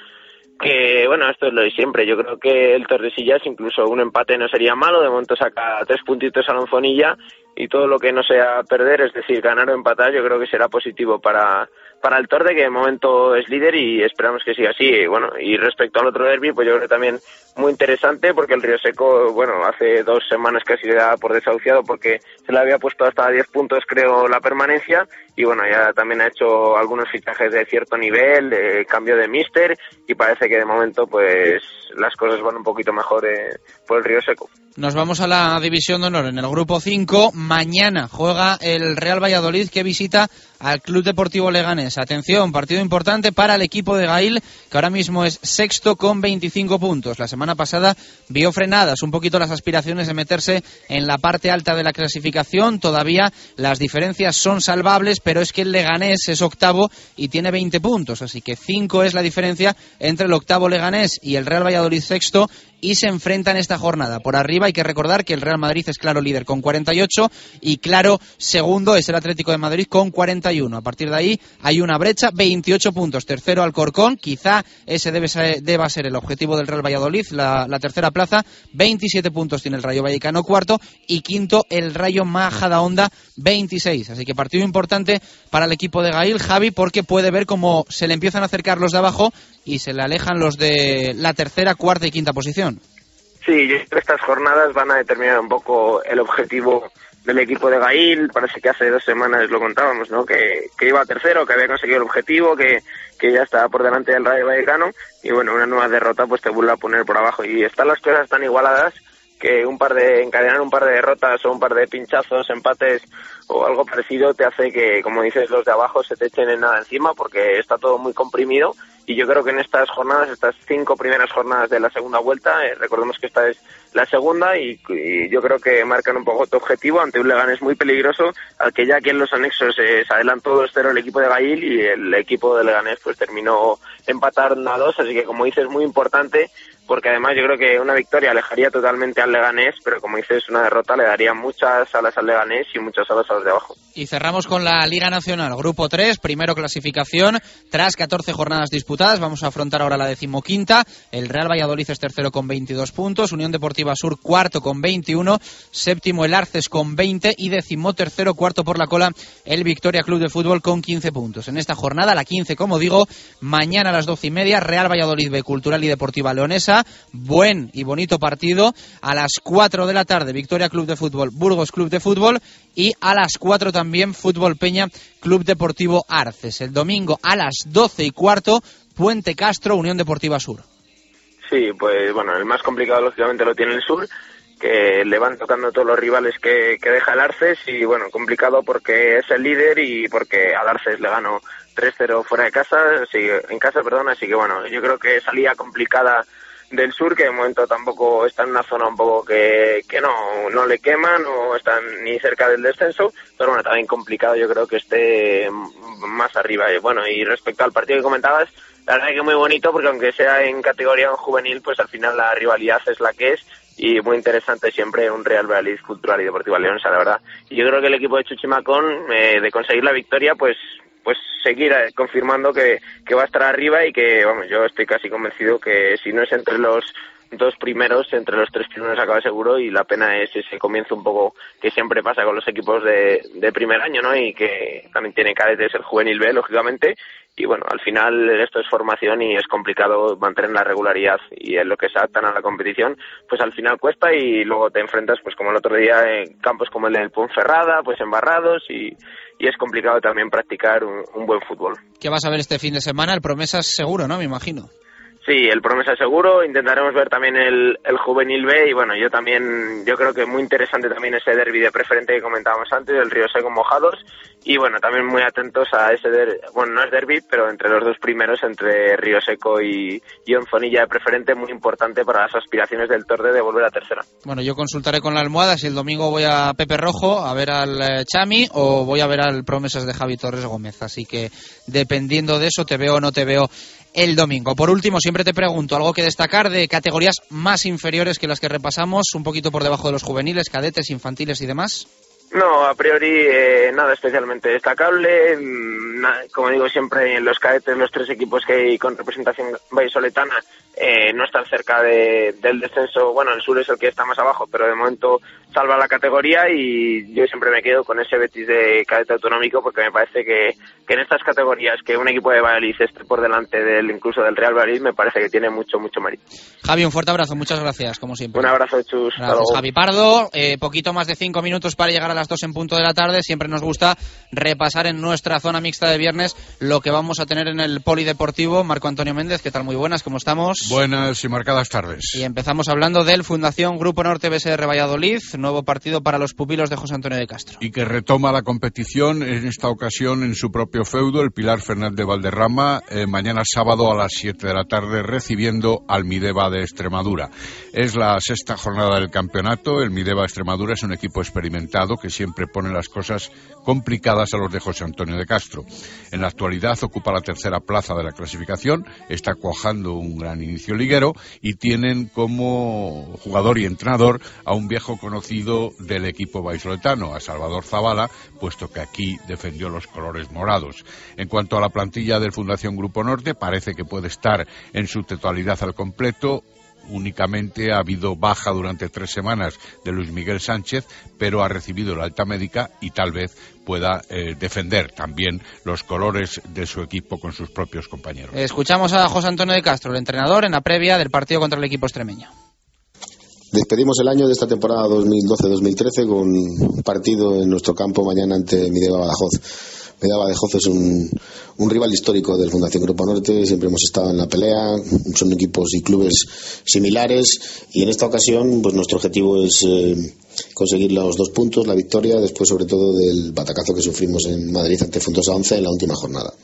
que bueno, esto es lo de siempre. Yo creo que el Tordesillas, incluso un empate no sería malo. De momento saca tres puntitos a Lonfonilla y todo lo que no sea perder, es decir, ganar o empatar, yo creo que será positivo para, para el Torde, que de momento es líder y esperamos que siga así. Y, bueno, y respecto al otro derby, pues yo creo que también muy interesante porque el Río Seco, bueno, hace dos semanas casi le da por desahuciado porque se le había puesto hasta 10 puntos, creo, la permanencia. Y bueno, ya también ha hecho algunos fichajes de cierto nivel, de cambio de mister y parece que de momento, pues las cosas van un poquito mejor eh, por el Río Seco. Nos vamos a la división de honor en el grupo 5. Mañana juega el Real Valladolid que visita al Club Deportivo Leganés. Atención, partido importante para el equipo de Gail, que ahora mismo es sexto con 25 puntos. La semana pasada vio frenadas un poquito las aspiraciones de meterse en la parte alta de la clasificación. Todavía las diferencias son salvables, pero es que el Leganés es octavo y tiene 20 puntos. Así que 5 es la diferencia entre el octavo Leganés y el Real Valladolid sexto y se enfrentan esta jornada. Por arriba hay que recordar que el Real Madrid es claro líder con 48 y claro segundo es el Atlético de Madrid con 41. A partir de ahí hay una brecha, 28 puntos. Tercero Alcorcón, quizá ese debe ser, deba ser el objetivo del Real Valladolid, la, tercera plaza. 27 puntos tiene el Rayo Vallecano cuarto y quinto el Rayo Majadahonda 26. Así que partido importante para el equipo de Gail, Javi, porque puede ver cómo se le empiezan a acercar los de abajo y se le alejan los de la tercera, cuarta y quinta posición. Sí, yo creo que estas jornadas van a determinar un poco el objetivo del equipo de Gail. Parece que hace dos semanas lo contábamos, ¿no? Que, que iba tercero, que había conseguido el objetivo, que, que ya estaba por delante del Rayo Vallecano. Y bueno, una nueva derrota pues te vuelve a poner por abajo. Y están las cosas tan igualadas que un par de encadenar un par de derrotas o un par de pinchazos, empates o algo parecido te hace que, como dices, los de abajo se te echen en nada encima porque está todo muy comprimido. Y yo creo que en estas jornadas, estas cinco primeras jornadas de la segunda vuelta, eh, recordemos que esta es la segunda y, yo creo que marcan un poco tu objetivo ante un Leganés muy peligroso al que ya aquí en los anexos eh, se adelantó 2-0 el equipo de Gail y el equipo de Leganés pues terminó empatar a dos, así que como dices muy importante porque además yo creo que una victoria alejaría totalmente al Leganés, pero como dices, una derrota le daría muchas alas al Leganés y muchas alas a los de abajo. Y cerramos con la Liga Nacional, Grupo 3, primero clasificación, tras 14 jornadas disputadas, vamos a afrontar ahora la decimoquinta, el Real Valladolid es tercero con 22 puntos, Unión Deportiva Sur cuarto con 21, séptimo el Arces con 20 y décimo tercero, cuarto por la cola, el Victoria Club de Fútbol con 15 puntos. En esta jornada, la 15, como digo, mañana a las 12 y media, Real Valladolid B, Cultural y Deportiva Leonesa, Buen y bonito partido. A las 4 de la tarde, Victoria Club de Fútbol, Burgos Club de Fútbol. Y a las 4 también, Fútbol Peña, Club Deportivo Arces. El domingo a las 12 y cuarto, Puente Castro, Unión Deportiva Sur. Sí, pues bueno, el más complicado lógicamente lo tiene el Sur que le van tocando todos los rivales que, deja el Arces y bueno, complicado porque es el líder y porque al Arces le ganó 3-0 fuera de casa, en casa, perdón, así que bueno, yo creo que salía complicada del sur, que de momento tampoco está en una zona un poco que, que no, no le queman o están ni cerca del descenso, pero bueno, también complicado yo creo que esté más arriba. Y bueno, y respecto al partido que comentabas, la verdad que muy bonito porque aunque sea en categoría juvenil, pues al final la rivalidad es la que es y muy interesante siempre un Real Valladolid Cultural y Deportiva Leonesa, la verdad. Y yo creo que el equipo de Chuchimacón, eh, de conseguir la victoria, pues pues seguir eh, confirmando que, que va a estar arriba y que, vamos, yo estoy casi convencido que si no es entre los dos primeros, entre los tres primeros acaba seguro y la pena es ese comienzo un poco que siempre pasa con los equipos de, primer año, ¿no? Y que también tiene cadetes el juvenil B, lógicamente, y bueno, al final esto es formación y es complicado mantener la regularidad y en lo que se adaptan a la competición, pues al final cuesta y luego te enfrentas, pues como el otro día, en campos como el del Ponferrada, pues embarrados y, y es complicado también practicar un, un buen fútbol. ¿Qué vas a ver este fin de semana? El Promesas seguro, ¿no? Me imagino. Sí, el promesa seguro. Intentaremos ver también el, el juvenil B y bueno, yo también, yo creo que muy interesante también ese derby de preferente que comentábamos antes, el Río Seco Mojados y bueno, también muy atentos a ese bueno, no es derby, pero entre los dos primeros, entre Río Seco y, y de preferente, muy importante para las aspiraciones del Torde de volver a tercera. Bueno, yo consultaré con la almohada si el domingo voy a Pepe Rojo a ver al eh, Chami o voy a ver al Promesas de Javi Torres Gómez, así que dependiendo de eso te veo o no te veo el domingo. Por último, siempre te pregunto, ¿algo que destacar de categorías más inferiores que las que repasamos, un poquito por debajo de los juveniles, cadetes, infantiles y demás? No, a priori eh, nada especialmente destacable. Mm, como digo siempre, en los cadetes, los tres equipos que hay con representación vallisoletana eh, no están cerca de, del descenso. Bueno, el sur es el que está más abajo, pero de momento salva la categoría y yo siempre me quedo con ese Betis de cadete autonómico porque me parece que, que en estas categorías que un equipo de Valladolid esté por delante del incluso del Real Valladolid me parece que tiene mucho, mucho mérito. Javi, un fuerte abrazo, muchas gracias, como siempre. Un abrazo, Chus. Gracias, Javi Pardo. Eh, poquito más de cinco minutos para llegar a las dos en punto de la tarde. Siempre nos gusta repasar en nuestra zona mixta de viernes lo que vamos a tener en el polideportivo. Marco Antonio Méndez, ¿qué tal? Muy buenas, ¿cómo estamos? Buenas y marcadas tardes. Y empezamos hablando del Fundación Grupo Norte BSR Valladolid, nuevo partido para los pupilos de José Antonio de Castro. Y que retoma la competición en esta ocasión en su propio feudo, el Pilar Fernández Valderrama, eh, mañana sábado a las 7 de la tarde recibiendo al Mideva de Extremadura. Es la sexta jornada del campeonato. El Mideva Extremadura es un equipo experimentado que siempre pone las cosas complicadas a los de José Antonio de Castro. En la actualidad ocupa la tercera plaza de la clasificación, está cuajando un gran inicio liguero y tienen como jugador y entrenador a un viejo conocido del equipo baisoletano, a Salvador Zavala, puesto que aquí defendió los colores morados. En cuanto a la plantilla del Fundación Grupo Norte, parece que puede estar en su totalidad al completo únicamente ha habido baja durante tres semanas de Luis Miguel Sánchez, pero ha recibido la alta médica y tal vez pueda eh, defender también los colores de su equipo con sus propios compañeros. Escuchamos a José Antonio de Castro, el entrenador, en la previa del partido contra el equipo extremeño. Despedimos el año de esta temporada 2012-2013 con un partido en nuestro campo mañana ante Mideva Badajoz Medaba de Joz es un, un rival histórico del Fundación Grupo Norte, siempre hemos estado en la pelea, son equipos y clubes similares y en esta ocasión pues nuestro objetivo es eh, conseguir los dos puntos, la victoria, después sobre todo del batacazo que sufrimos en Madrid ante Funtosa 11 en la última jornada.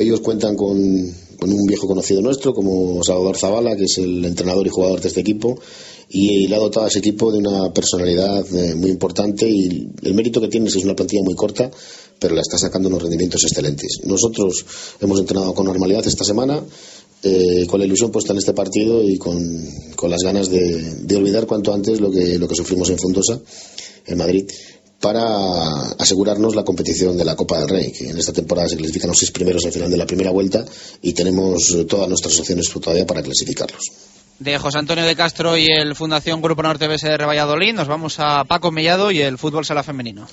Ellos cuentan con, un viejo conocido nuestro como Salvador Zavala, que es el entrenador y jugador de este equipo, y le ha dotado a ese equipo de una personalidad eh, muy importante y el mérito que tiene es una plantilla muy corta, pero la está sacando unos rendimientos excelentes. Nosotros hemos entrenado con normalidad esta semana, eh, con la ilusión puesta en este partido y con, las ganas de, de, olvidar cuanto antes lo que, lo que sufrimos en Fundosa, en Madrid, para asegurarnos la competición de la Copa del Rey, que en esta temporada se clasifican los seis primeros al final de la primera vuelta y tenemos todas nuestras opciones todavía para clasificarlos. De José Antonio de Castro y el Fundación Grupo Norte BSR Valladolid, nos vamos a Paco Mellado y el fútbol sala femenino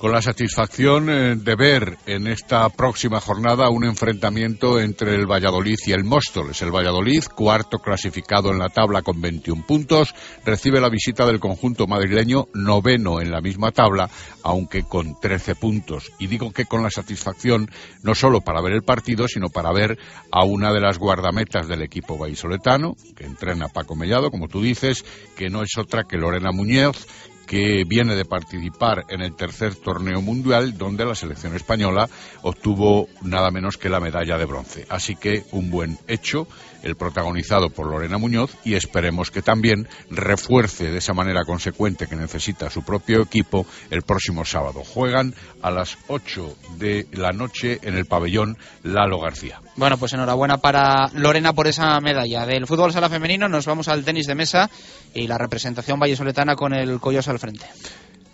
con la satisfacción eh, de ver en esta próxima jornada un enfrentamiento entre el Valladolid y el Móstoles. El Valladolid, cuarto clasificado en la tabla con 21 puntos, recibe la visita del conjunto madrileño, noveno en la misma tabla, aunque con 13 puntos. Y digo que con la satisfacción no solo para ver el partido, sino para ver a una de las guardametas del equipo vallisoletano, que entrena Paco Mellado, como tú dices, que no es otra que Lorena Muñoz, que viene de participar en el tercer torneo mundial donde la selección española obtuvo nada menos que la medalla de bronce. Así que un buen hecho el protagonizado por Lorena Muñoz, y esperemos que también refuerce de esa manera consecuente que necesita su propio equipo el próximo sábado. Juegan a las 8 de la noche en el pabellón Lalo García. Bueno, pues enhorabuena para Lorena por esa medalla. Del fútbol sala femenino nos vamos al tenis de mesa y la representación vallesoletana con el Colloso al frente.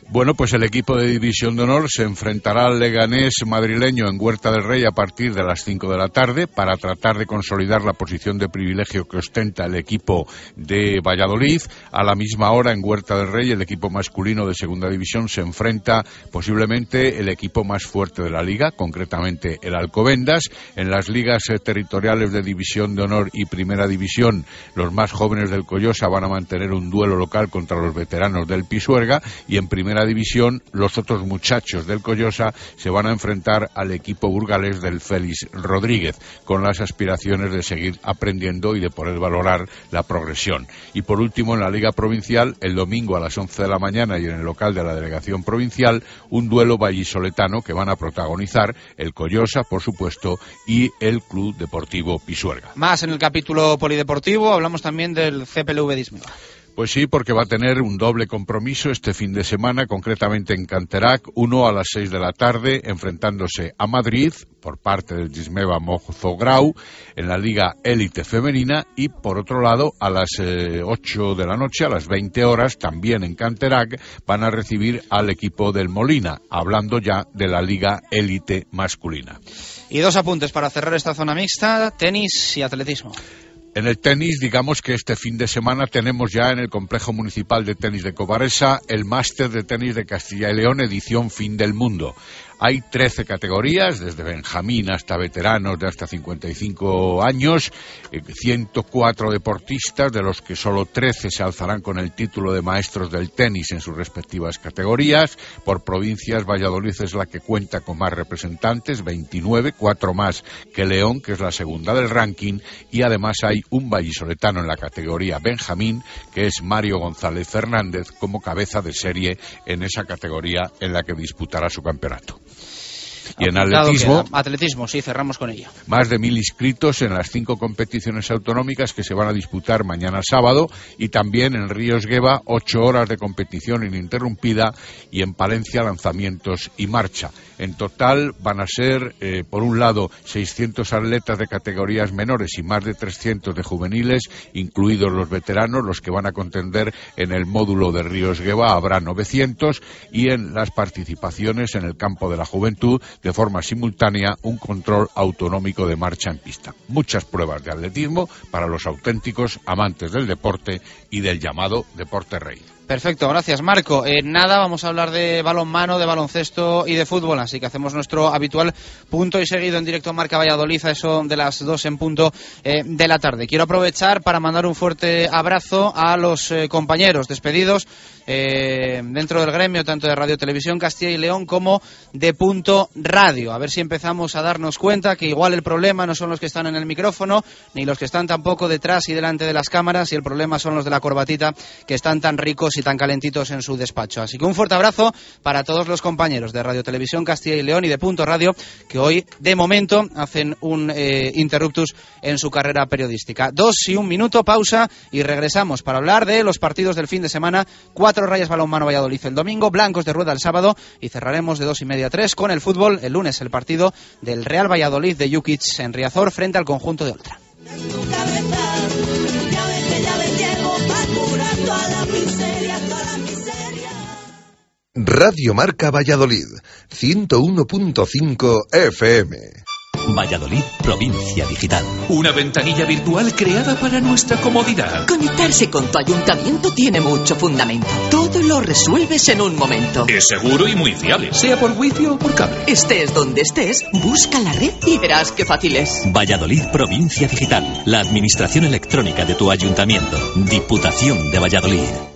Bueno, pues el equipo de División de Honor se enfrentará al Leganés madrileño en Huerta del Rey a partir de las 5 de la tarde para tratar de consolidar la posición de privilegio que ostenta el equipo de Valladolid. A la misma hora en Huerta del Rey el equipo masculino de Segunda División se enfrenta posiblemente el equipo más fuerte de la liga, concretamente el Alcobendas. En las ligas territoriales de División de Honor y Primera División, los más jóvenes del Collosa van a mantener un duelo local contra los veteranos del Pisuerga y en Primera división, los otros muchachos del Collosa se van a enfrentar al equipo burgalés del Félix Rodríguez, con las aspiraciones de seguir aprendiendo y de poder valorar la progresión. Y por último, en la Liga Provincial, el domingo a las 11 de la mañana y en el local de la Delegación Provincial, un duelo vallisoletano que van a protagonizar el Collosa, por supuesto, y el Club Deportivo Pisuerga. Más en el capítulo polideportivo, hablamos también del CPLV Dismiga. Pues sí, porque va a tener un doble compromiso este fin de semana, concretamente en Canterac, uno a las seis de la tarde, enfrentándose a Madrid por parte del Gismeva Mozo Grau en la Liga Élite Femenina y por otro lado a las eh, ocho de la noche, a las veinte horas, también en Canterac, van a recibir al equipo del Molina, hablando ya de la Liga Élite Masculina. Y dos apuntes para cerrar esta zona mixta, tenis y atletismo. En el tenis, digamos que este fin de semana tenemos ya en el Complejo Municipal de Tenis de Cobaresa el Máster de Tenis de Castilla y León, edición Fin del Mundo. Hay 13 categorías, desde Benjamín hasta veteranos de hasta 55 años, 104 eh, deportistas, de los que solo 13 se alzarán con el título de maestros del tenis en sus respectivas categorías. Por provincias, Valladolid es la que cuenta con más representantes, 29, cuatro más que León, que es la segunda del ranking, y además hay un vallisoletano en la categoría Benjamín, que es Mario González Fernández, como cabeza de serie en esa categoría en la que disputará su campeonato. Y en atletismo. Atletismo, sí, cerramos con ello. Más de mil inscritos en las cinco competiciones autonómicas que se van a disputar mañana sábado y también en Ríos Gueva, ocho horas de competición ininterrumpida y en Palencia lanzamientos y marcha. En total van a ser, eh, por un lado, 600 atletas de categorías menores y más de 300 de juveniles, incluidos los veteranos, los que van a contender en el módulo de Ríos Gueva habrá 900 y en las participaciones en el campo de la juventud de forma simultánea un control autonómico de marcha en pista. Muchas pruebas de atletismo para los auténticos amantes del deporte y del llamado deporte rey. Perfecto, gracias Marco. Eh, nada, vamos a hablar de balonmano, de baloncesto y de fútbol, así que hacemos nuestro habitual punto y seguido en directo Marca Valladolid a eso de las dos en punto eh, de la tarde. Quiero aprovechar para mandar un fuerte abrazo a los eh, compañeros despedidos eh, dentro del gremio, tanto de Radio Televisión Castilla y León como de Punto Radio. A ver si empezamos a darnos cuenta que igual el problema no son los que están en el micrófono, ni los que están tampoco detrás y delante de las cámaras, y el problema son los de la corbatita que están tan ricos y tan calentitos en su despacho. Así que un fuerte abrazo para todos los compañeros de Radio Televisión Castilla y León y de Punto Radio que hoy, de momento, hacen un eh, interruptus en su carrera periodística. Dos y un minuto, pausa y regresamos para hablar de los partidos del fin de semana. Cuatro rayas balonmano Valladolid el domingo, blancos de rueda el sábado y cerraremos de dos y media a tres con el fútbol el lunes el partido del Real Valladolid de Jukic en Riazor frente al conjunto de Ultra. Radio Marca Valladolid, 101.5 FM. Valladolid, provincia digital. Una ventanilla virtual creada para nuestra comodidad. Conectarse con tu ayuntamiento tiene mucho fundamento. Todo lo resuelves en un momento. Es seguro y muy fiable, sea por wifi o por cable. Estés donde estés, busca la red y verás qué fácil es. Valladolid, provincia digital. La administración electrónica de tu ayuntamiento. Diputación de Valladolid.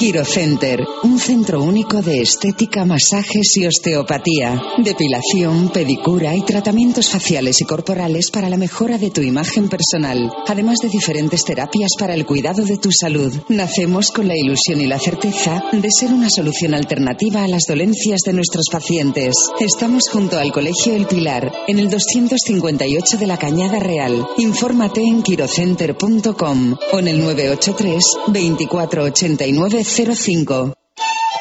Quiro Center, un centro único de estética, masajes y osteopatía, depilación, pedicura y tratamientos faciales y corporales para la mejora de tu imagen personal, además de diferentes terapias para el cuidado de tu salud. Nacemos con la ilusión y la certeza de ser una solución alternativa a las dolencias de nuestros pacientes. Estamos junto al Colegio El Pilar, en el 258 de la Cañada Real. Infórmate en quirocenter.com o en el 983 20 248905.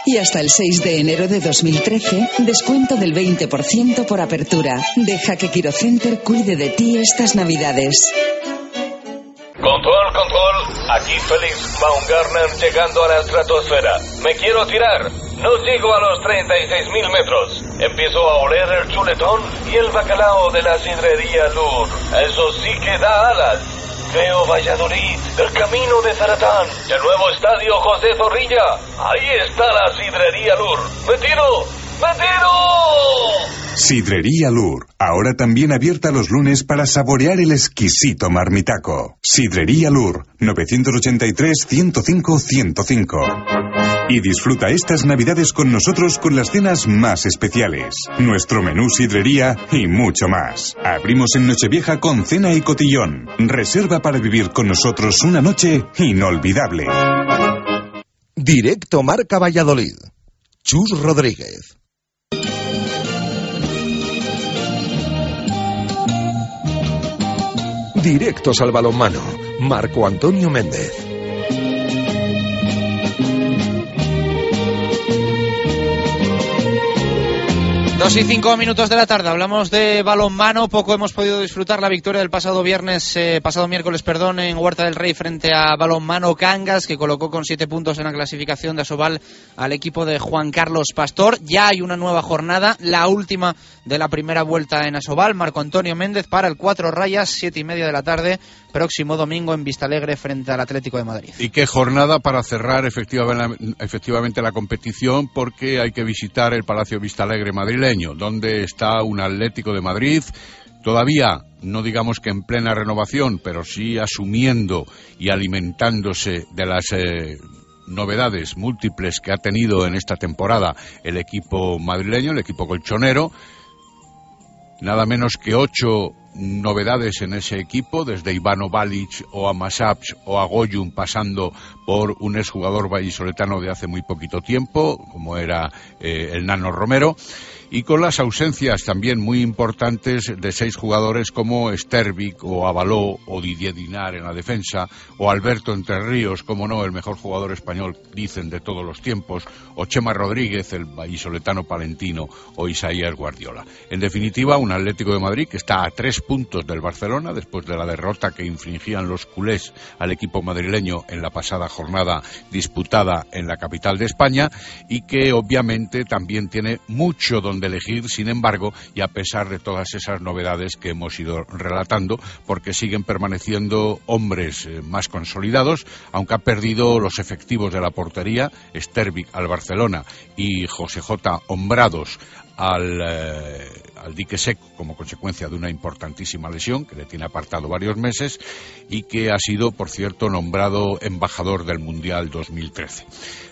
Y hasta el 6 de enero de 2013, descuento del 20% por apertura. Deja que Quirocenter cuide de ti estas navidades. Control, control. Aquí Félix Baumgartner llegando a la estratosfera. Me quiero tirar. No llego a los 36.000 metros. Empiezo a oler el chuletón y el bacalao de la sidrería Lur. Eso sí que da alas. Veo Valladolid, el camino de Zaratán, el nuevo estadio José Zorrilla. Ahí está la sidrería Lur. ¡Me tiro! ¡Me tiro! Sidrería Lur, ahora también abierta los lunes para saborear el exquisito marmitaco. Sidrería Lur, 983-105-105. Y disfruta estas navidades con nosotros con las cenas más especiales, nuestro menú sidrería y mucho más. Abrimos en Nochevieja con cena y cotillón. Reserva para vivir con nosotros una noche inolvidable. Directo Marca Valladolid. Chus Rodríguez. Directos al balonmano. Marco Antonio Méndez. Dos y cinco minutos de la tarde. Hablamos de balonmano. Poco hemos podido disfrutar la victoria del pasado viernes, eh, pasado miércoles, perdón, en Huerta del Rey frente a balonmano Cangas, que colocó con siete puntos en la clasificación de Asobal al equipo de Juan Carlos Pastor. Ya hay una nueva jornada, la última de la primera vuelta en Asobal. Marco Antonio Méndez para el cuatro rayas, siete y media de la tarde, próximo domingo en Vistalegre frente al Atlético de Madrid. Y qué jornada para cerrar efectivamente, efectivamente la competición, porque hay que visitar el Palacio Vistalegre madrileño donde está un Atlético de Madrid todavía, no digamos que en plena renovación, pero sí asumiendo y alimentándose de las eh, novedades múltiples que ha tenido en esta temporada el equipo madrileño, el equipo colchonero. Nada menos que ocho novedades en ese equipo, desde Ivano Balic o a Masaps o a Goyun, pasando por un exjugador vallisoletano de hace muy poquito tiempo, como era eh, el Nano Romero y con las ausencias también muy importantes de seis jugadores como Stervik o Avaló o Didier Dinar en la defensa o Alberto Entre Ríos, como no, el mejor jugador español, dicen, de todos los tiempos, o Chema Rodríguez, el vallisoletano palentino o Isaías Guardiola. En definitiva, un Atlético de Madrid que está a tres puntos del Barcelona después de la derrota que infringían los culés al equipo madrileño en la pasada jornada disputada en la capital de España y que obviamente también tiene mucho donde de elegir, sin embargo, y a pesar de todas esas novedades que hemos ido relatando, porque siguen permaneciendo hombres eh, más consolidados, aunque ha perdido los efectivos de la portería, Stervik al Barcelona y José J. Hombrados al, eh, al, dique seco como consecuencia de una importantísima lesión que le tiene apartado varios meses y que ha sido, por cierto, nombrado embajador del Mundial 2013.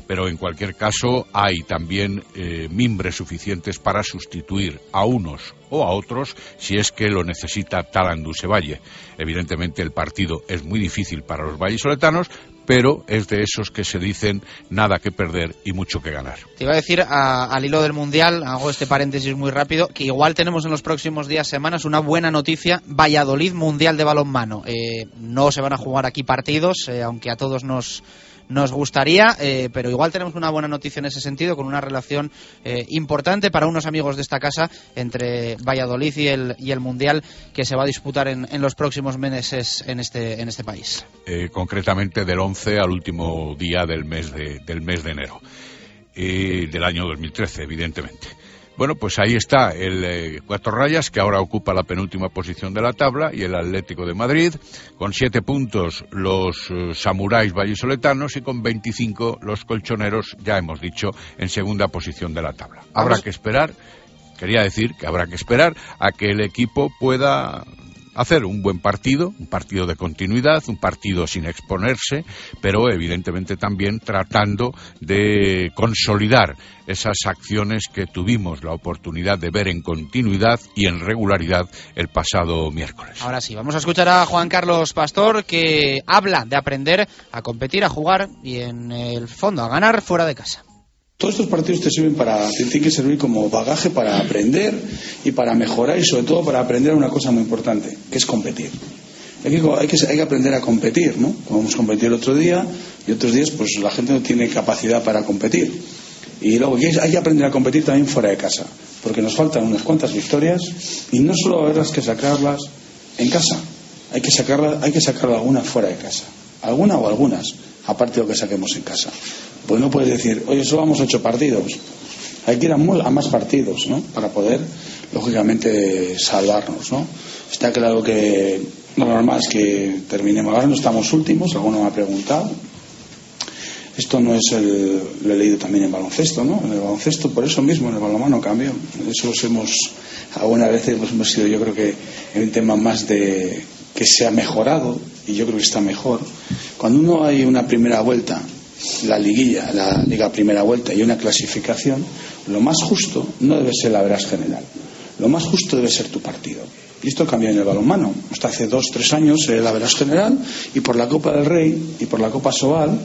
Pero en cualquier caso hay también eh, mimbres suficientes para sustituir a unos o a otros si es que lo necesita Talanduse Valle. Evidentemente el partido es muy difícil para los vallisoletanos, pero es de esos que se dicen nada que perder y mucho que ganar. Te iba a decir al hilo del Mundial, hago este paréntesis muy rápido, que igual tenemos en los próximos días, semanas, una buena noticia, Valladolid Mundial de Balonmano. Eh, no se van a jugar aquí partidos, eh, aunque a todos nos nos gustaría, eh, pero igual tenemos una buena noticia en ese sentido, con una relación eh, importante para unos amigos de esta casa entre Valladolid y el, y el Mundial que se va a disputar en, en los próximos meses en este, en este país. Eh, concretamente del 11 al último día del mes de, del mes de enero. del año 2013, evidentemente. Bueno, pues ahí está el eh, Cuatro Rayas, que ahora ocupa la penúltima posición de la tabla, y el Atlético de Madrid, con siete puntos los eh, Samuráis Vallisoletanos y con 25 los Colchoneros, ya hemos dicho, en segunda posición de la tabla. Habrá que esperar, quería decir que habrá que esperar a que el equipo pueda hacer un buen partido, un partido de continuidad, un partido sin exponerse, pero evidentemente también tratando de consolidar esas acciones que tuvimos la oportunidad de ver en continuidad y en regularidad el pasado miércoles. Ahora sí, vamos a escuchar a Juan Carlos Pastor que habla de aprender a competir, a jugar y en el fondo a ganar fuera de casa. Todos estos partidos te sirven para, tienen que servir como bagaje para aprender y para mejorar y sobre todo para aprender una cosa muy importante, que es competir. Hay que, hay que, aprender a competir, ¿no? Como hemos competido el otro día y otros días, pues la gente no tiene capacidad para competir. Y luego hay que aprender a competir también fuera de casa, porque nos faltan unas cuantas victorias y no solo habrás que sacarlas en casa, hay que sacarlas, hay que sacar algunas fuera de casa, alguna o algunas, aparte de lo que saquemos en casa. Pues no puedes decir, oye, solo vamos ocho partidos. Hay que ir a, más partidos, ¿no? Para poder, lógicamente, salvarnos, ¿no? Está claro que lo normal es que terminemos. Ahora no estamos últimos, alguno me ha preguntado. Esto no es el. Lo he leído también en baloncesto, ¿no? En el baloncesto, por eso mismo, en el balonmano cambio. Eso hemos. Algunas veces hemos sido, yo creo que, en un tema más de. que se ha mejorado, y yo creo que está mejor. Cuando uno hay una primera vuelta la liguilla, la liga primera vuelta y una clasificación, lo más justo no debe ser la veras general. Lo más justo debe ser tu partido. Y esto cambia en el balonmano. Hasta hace dos, tres años era la veras general y por la Copa del Rey y por la Copa Sobal,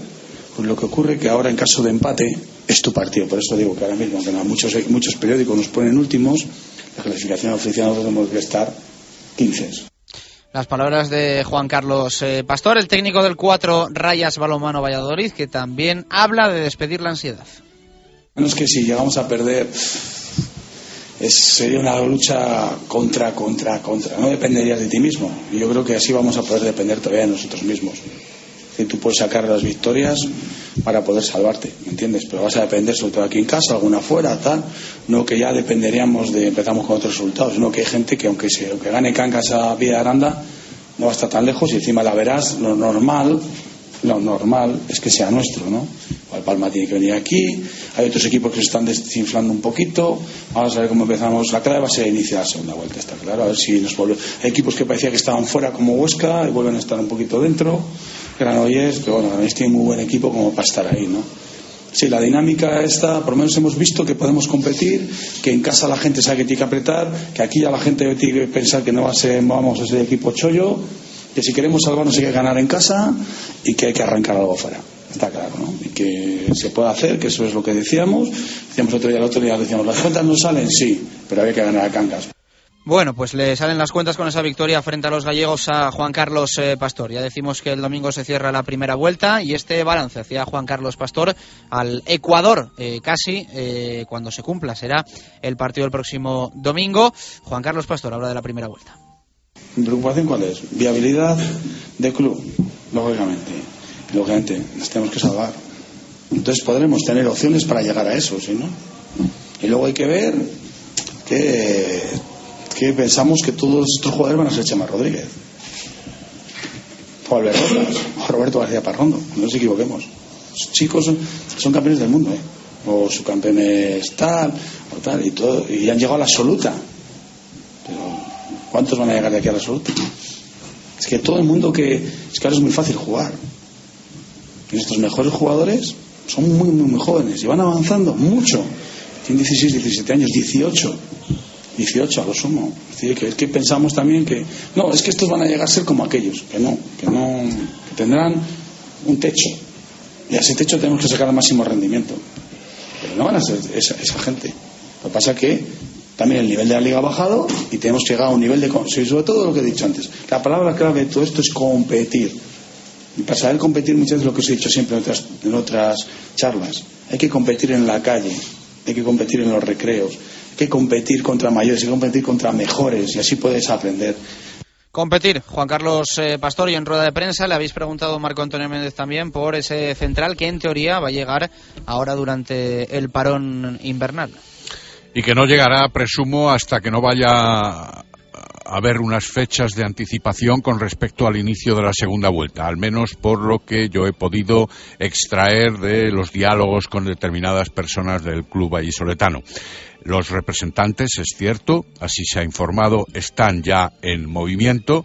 pues lo que ocurre que ahora en caso de empate es tu partido. Por eso digo que ahora mismo, que muchos, muchos periódicos nos ponen últimos, la clasificación oficial nosotros tenemos que estar 15. Las palabras de Juan Carlos eh, Pastor, el técnico del 4 Rayas Balomano Valladolid, que también habla de despedir la ansiedad. Bueno, es que si llegamos a perder, sería una lucha contra, contra, contra. No dependerías de ti mismo. Yo creo que así vamos a poder depender todavía de nosotros mismos. Que tú puedes sacar las victorias para poder salvarte, ¿me entiendes? Pero vas a depender sobre todo aquí en casa, alguna fuera, tal. No que ya dependeríamos de, empezamos con otros resultados, no que hay gente que aunque, se, aunque gane Cancas a Vía Aranda, no va a estar tan lejos y encima la verás, lo normal, lo normal es que sea nuestro, ¿no? El Palma tiene que venir aquí, hay otros equipos que se están desinflando un poquito, vamos a ver cómo empezamos. La clave va a ser iniciar la segunda vuelta, está claro, a ver si nos vuelve. Hay equipos que parecía que estaban fuera como Huesca y vuelven a estar un poquito dentro Granollers, pero bueno, Granollers tiene muy buen equipo como para estar ahí, ¿no? Sí, la dinámica está, por lo menos hemos visto que podemos competir, que en casa la gente sabe que tiene que apretar, que aquí ya la gente tiene que pensar que no va a ser, vamos equipo chollo, que si queremos salvarnos hay que ganar en casa y que hay que arrancar algo fuera. Está claro, ¿no? Y que se puede hacer, que eso es lo que decíamos. Decíamos otro día, el otro día decíamos, las cuentas no salen, sí, pero había que ganar a Cangas. Bueno, pues le salen las cuentas con esa victoria frente a los gallegos a Juan Carlos eh, Pastor. Ya decimos que el domingo se cierra la primera vuelta y este balance hacia Juan Carlos Pastor al Ecuador eh, casi eh, cuando se cumpla será el partido del próximo domingo. Juan Carlos Pastor habla de la primera vuelta. ¿Mi preocupación cuál es? Viabilidad de club, lógicamente. Lógicamente, nos tenemos que salvar. Entonces podremos tener opciones para llegar a eso, ¿sí no? Y luego hay que ver que que pensamos que todos estos jugadores van a ser Chema Rodríguez. O Albert o Roberto García Parrondo no nos equivoquemos. Los chicos son, son campeones del mundo ¿eh? o subcampeones tal o tal y todo y han llegado a la absoluta. Pero ¿cuántos van a llegar de aquí a la absoluta? es que todo el mundo que es que ahora es muy fácil jugar. Y nuestros mejores jugadores son muy muy muy jóvenes y van avanzando mucho. Tienen 16, 17 años, 18 18 a lo sumo. Es decir, que, es que pensamos también que, no, es que estos van a llegar a ser como aquellos, que no, que no, tendrán un techo. Y a ese techo tenemos que sacar el máximo rendimiento. Pero no van a ser esa, esa gente. Lo que pasa es que también el nivel de la liga ha bajado y tenemos que llegar a un nivel de. Sobre todo lo que he dicho antes. La palabra clave de todo esto es competir. Y para saber competir, muchas veces lo que os he dicho siempre en otras, en otras charlas, hay que competir en la calle, hay que competir en los recreos, que competir contra mayores, y competir contra mejores y así puedes aprender. Competir, Juan Carlos eh, Pastor, y en rueda de prensa le habéis preguntado a Marco Antonio Méndez también por ese central que en teoría va a llegar ahora durante el parón invernal. Y que no llegará, presumo, hasta que no vaya a haber unas fechas de anticipación con respecto al inicio de la segunda vuelta, al menos por lo que yo he podido extraer de los diálogos con determinadas personas del club vallisoletano. Los representantes, es cierto, así se ha informado, están ya en movimiento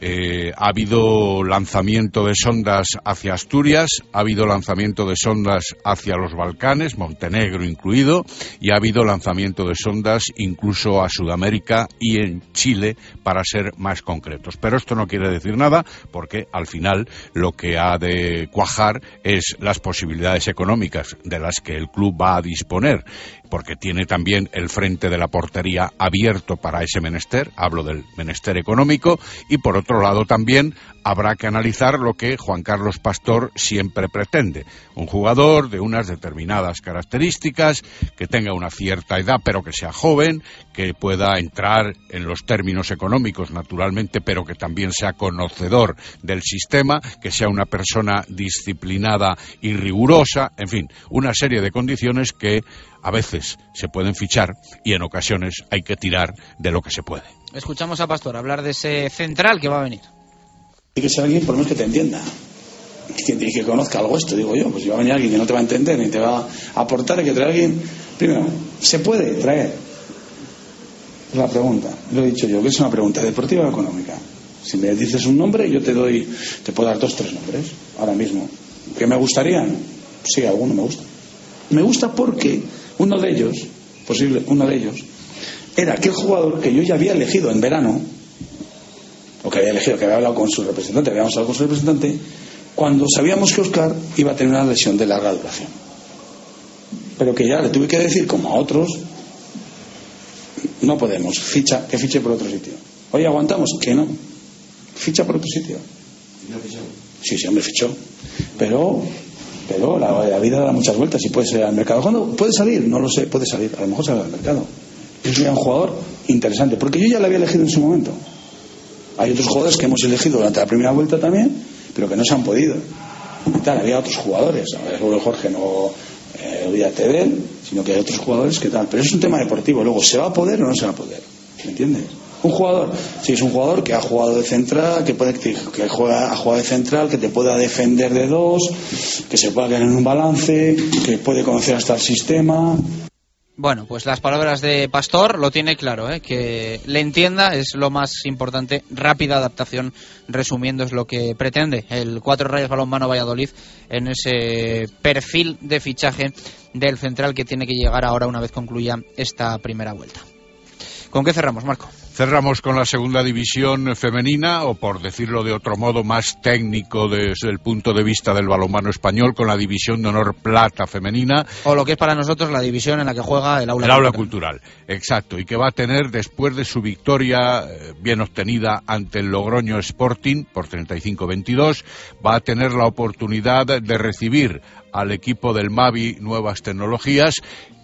eh, ha habido lanzamiento de sondas hacia Asturias, ha habido lanzamiento de sondas hacia los Balcanes, Montenegro incluido, y ha habido lanzamiento de sondas incluso a Sudamérica y en Chile, para ser más concretos. Pero esto no quiere decir nada, porque al final lo que ha de cuajar es las posibilidades económicas de las que el club va a disponer porque tiene también el frente de la portería abierto para ese menester, hablo del menester económico, y por otro lado también habrá que analizar lo que Juan Carlos Pastor siempre pretende, un jugador de unas determinadas características, que tenga una cierta edad pero que sea joven, que pueda entrar en los términos económicos naturalmente, pero que también sea conocedor del sistema, que sea una persona disciplinada y rigurosa, en fin, una serie de condiciones que a veces se pueden fichar y en ocasiones hay que tirar de lo que se puede. Escuchamos a Pastor hablar de ese central que va a venir. Que ser alguien por lo menos que te entienda y que conozca algo esto, digo yo. Pues si va a venir alguien que no te va a entender ni te va a aportar, hay que traer a alguien. Primero, ¿se puede traer? La pregunta, lo he dicho yo, que es una pregunta deportiva o económica. Si me dices un nombre, yo te doy, te puedo dar dos, tres nombres, ahora mismo. ¿Que me gustarían? Sí, alguno me gusta. Me gusta porque uno de ellos, posible, uno de ellos, era aquel jugador que yo ya había elegido en verano, o que había elegido, que había hablado con su representante, habíamos hablado con su representante, cuando sabíamos que Oscar iba a tener una lesión de larga duración. Pero que ya le tuve que decir, como a otros, no podemos, ficha, que fiche por otro sitio. Oye, aguantamos, que no, ficha por otro sitio. Sí, sí, hombre, fichó. Pero pero la, vida da muchas vueltas y puede ser al mercado. ¿Cuándo puede salir? No lo sé, puede salir. A lo mejor sale al mercado. Es un jugador interesante, porque yo ya lo había elegido en su momento. Hay otros jugadores que hemos elegido durante la primera vuelta también, pero que no se han podido. Y tal, había otros jugadores. A Jorge no eh, olvídate de él, sino que hay otros jugadores que tal. Pero es un tema deportivo. Luego, ¿se va a poder o no se va a poder? ¿Me entiendes? Un jugador, si es un jugador que ha jugado de central, que puede que juega, ha de central, que te pueda defender de dos, que se pueda ganar en un balance, que puede conocer hasta el sistema. Bueno, pues las palabras de Pastor lo tiene claro, ¿eh? que le entienda es lo más importante. Rápida adaptación, resumiendo, es lo que pretende el Cuatro Rayas Balonmano Valladolid en ese perfil de fichaje del central que tiene que llegar ahora una vez concluya esta primera vuelta. ¿Con qué cerramos, Marco? Cerramos con la segunda división femenina, o por decirlo de otro modo más técnico desde el punto de vista del balonmano español, con la división de honor plata femenina. O lo que es para nosotros la división en la que juega el aula el cultural. aula cultural. Exacto, y que va a tener después de su victoria eh, bien obtenida ante el Logroño Sporting por 35-22, va a tener la oportunidad de recibir al equipo del Mavi Nuevas Tecnologías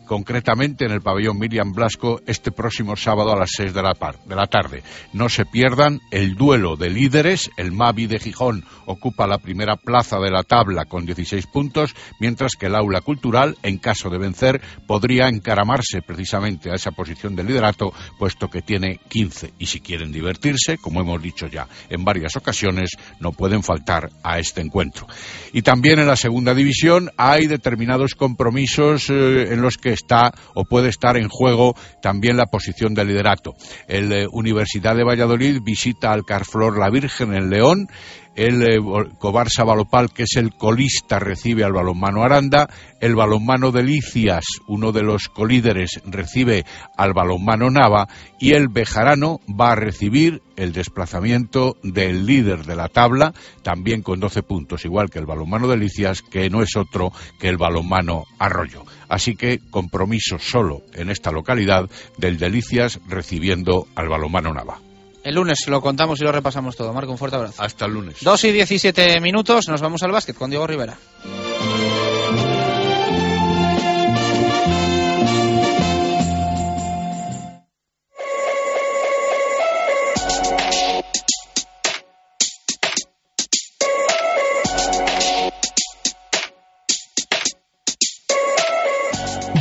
concretamente en el pabellón Miriam Blasco este próximo sábado a las 6 de la, de la tarde. No se pierdan el duelo de líderes. El Mavi de Gijón ocupa la primera plaza de la tabla con 16 puntos, mientras que el Aula Cultural, en caso de vencer, podría encaramarse precisamente a esa posición de liderato, puesto que tiene 15. Y si quieren divertirse, como hemos dicho ya en varias ocasiones, no pueden faltar a este encuentro. Y también en la segunda división hay determinados compromisos eh, en los que está o puede estar en juego también la posición de liderato. El eh, Universidad de Valladolid visita al Carflor La Virgen en León. El eh, Cobarsa Balopal, que es el colista, recibe al balonmano Aranda. El balonmano Delicias, uno de los colíderes, recibe al balonmano Nava. Y el Bejarano va a recibir el desplazamiento del líder de la tabla, también con 12 puntos, igual que el balonmano Delicias, que no es otro que el balonmano Arroyo. Así que compromiso solo en esta localidad del Delicias recibiendo al balonmano Nava. El lunes lo contamos y lo repasamos todo. Marco, un fuerte abrazo. Hasta el lunes. 2 y 17 minutos, nos vamos al básquet con Diego Rivera.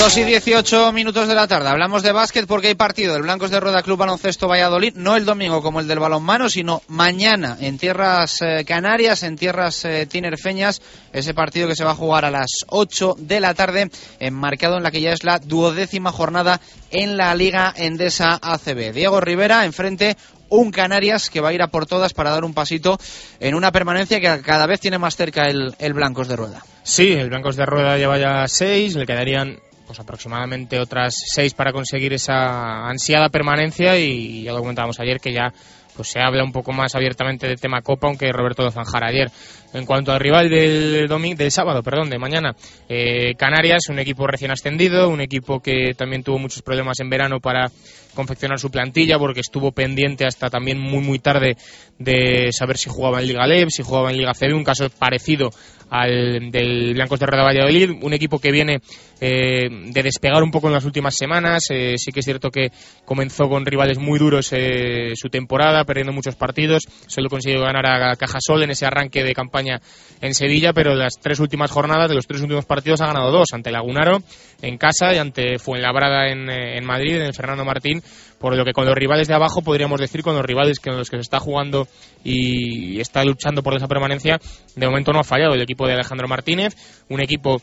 Dos y 18 minutos de la tarde. Hablamos de básquet porque hay partido del Blancos de Rueda Club Baloncesto Valladolid, no el domingo como el del balonmano, sino mañana en tierras eh, canarias, en tierras eh, tinerfeñas, ese partido que se va a jugar a las 8 de la tarde, enmarcado en la que ya es la duodécima jornada en la Liga Endesa ACB. Diego Rivera enfrente un Canarias que va a ir a por todas para dar un pasito en una permanencia que cada vez tiene más cerca el, el Blancos de Rueda. Sí, el Blancos de Rueda lleva ya seis, le quedarían pues aproximadamente otras seis para conseguir esa ansiada permanencia y ya lo comentábamos ayer que ya pues se habla un poco más abiertamente del tema Copa, aunque Roberto lo zanjara ayer. En cuanto al rival del domingo, del sábado, perdón, de mañana, eh, Canarias, un equipo recién ascendido, un equipo que también tuvo muchos problemas en verano para confeccionar su plantilla, porque estuvo pendiente hasta también muy muy tarde de saber si jugaba en Liga LEB, si jugaba en Liga CB, un caso parecido al del Blancos de Rueda Valladolid, un equipo que viene eh, de despegar un poco en las últimas semanas. Eh, sí que es cierto que comenzó con rivales muy duros eh, su temporada, perdiendo muchos partidos. Solo consiguió ganar a Cajasol en ese arranque de campaña en Sevilla, pero las tres últimas jornadas, de los tres últimos partidos, ha ganado dos: ante Lagunaro en casa y ante Fuenlabrada en, en Madrid, en el Fernando Martín. Por lo que con los rivales de abajo podríamos decir con los rivales con los que se está jugando y está luchando por esa permanencia, de momento no ha fallado el equipo de Alejandro Martínez, un equipo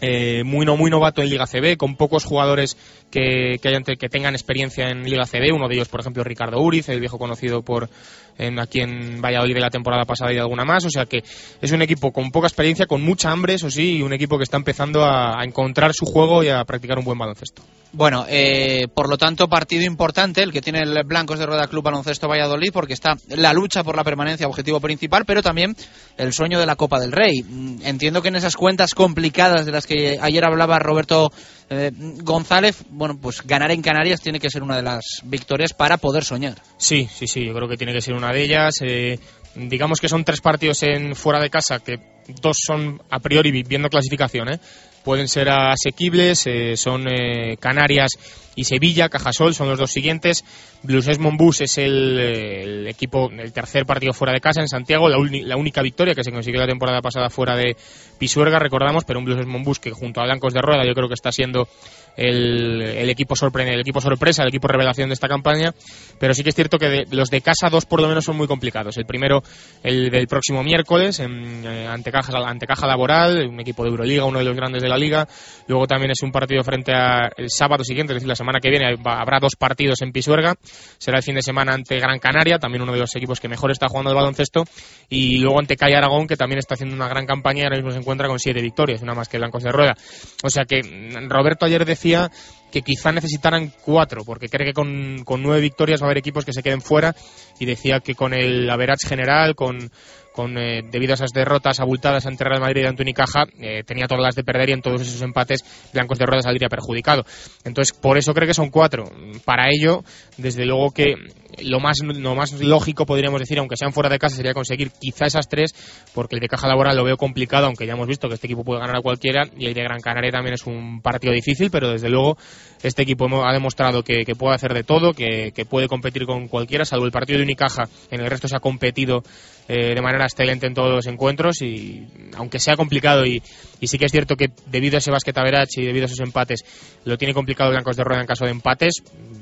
eh, muy no muy novato en Liga CB, con pocos jugadores que, que, hayan, que tengan experiencia en Liga CB, uno de ellos, por ejemplo, Ricardo Uriz, el viejo conocido por en, aquí en Valladolid de la temporada pasada y alguna más, o sea que es un equipo con poca experiencia, con mucha hambre, eso sí, y un equipo que está empezando a, encontrar su juego y a practicar un buen baloncesto. Bueno, eh, por lo tanto, partido importante el que tiene el Blancos de Rueda Club Baloncesto Valladolid, porque está la lucha por la permanencia objetivo principal, pero también el sueño de la Copa del Rey. Entiendo que en esas cuentas complicadas de las que ayer hablaba Roberto eh, González, bueno, pues ganar en Canarias tiene que ser una de las victorias para poder soñar. Sí, sí, sí, yo creo que tiene que ser una de ellas. Eh, digamos que son tres partidos en fuera de casa que dos son a priori viendo clasificación, ¿eh? pueden ser asequibles, eh, son eh, Canarias y Sevilla, Cajasol son los dos siguientes. Blues Monbus es el, el, equipo, el tercer partido fuera de casa en Santiago, la, única victoria que se consiguió la temporada pasada fuera de Pisuerga, recordamos, pero un Blues Monbus que junto a Blancos de Rueda yo creo que está siendo el, el, equipo sorprende, el equipo sorpresa, el equipo revelación de esta campaña, pero sí que es cierto que de, los de casa dos por lo menos son muy complicados. El primero, el del próximo miércoles, en, eh, ante, Caja, ante Caja Laboral, un equipo de Euroliga, uno de los grandes de la liga. Luego también es un partido frente a el sábado siguiente, es decir, la semana que viene habrá dos partidos en Pisuerga. Será el fin de semana ante Gran Canaria, también uno de los equipos que mejor está jugando el baloncesto. Y luego ante Calle Aragón, que también está haciendo una gran campaña y ahora mismo se encuentra con siete victorias, una más que Blancos de Rueda. O sea que mm, Roberto ayer decía que quizá necesitaran cuatro, porque cree que con, nueve victorias va a haber equipos que se queden fuera y decía que con el average general, con, con, eh, debido a esas derrotas abultadas ante Real Madrid y ante Unicaja, eh, tenía todas las de perder y en todos esos empates Blancos de Rueda saldría perjudicado. Entonces, por eso creo que son cuatro. Para ello, desde luego que lo más, lo más lógico, podríamos decir, aunque sean fuera de casa, sería conseguir quizá esas tres, porque el de Caja Laboral lo veo complicado, aunque ya hemos visto que este equipo puede ganar a cualquiera, y el de Gran Canaria también es un partido difícil, pero desde luego este equipo ha demostrado que, que puede hacer de todo, que, que, puede competir con cualquiera, salvo el partido de Unicaja, en el resto se ha competido eh, de manera excelente en todos los encuentros y aunque sea complicado y, y sí que es cierto que debido a ese basquet y debido a esos empates lo tiene complicado Blancos de Rueda en caso de empates,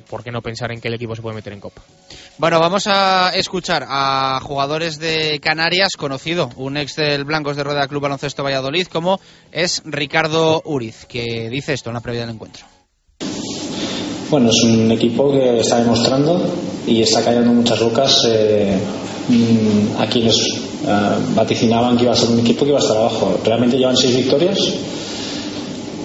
¿por qué no pensar en que el equipo se puede meter en Copa? Bueno, vamos a escuchar a jugadores de Canarias, conocido, un ex del Blancos de Rueda Club Baloncesto Valladolid, como es Ricardo Uriz, que dice esto en la previa del encuentro. Bueno, es un equipo que está demostrando y está cayendo muchas bocas eh, mm, a quienes uh, vaticinaban que iba a ser un equipo que iba a estar abajo. Realmente llevan seis victorias,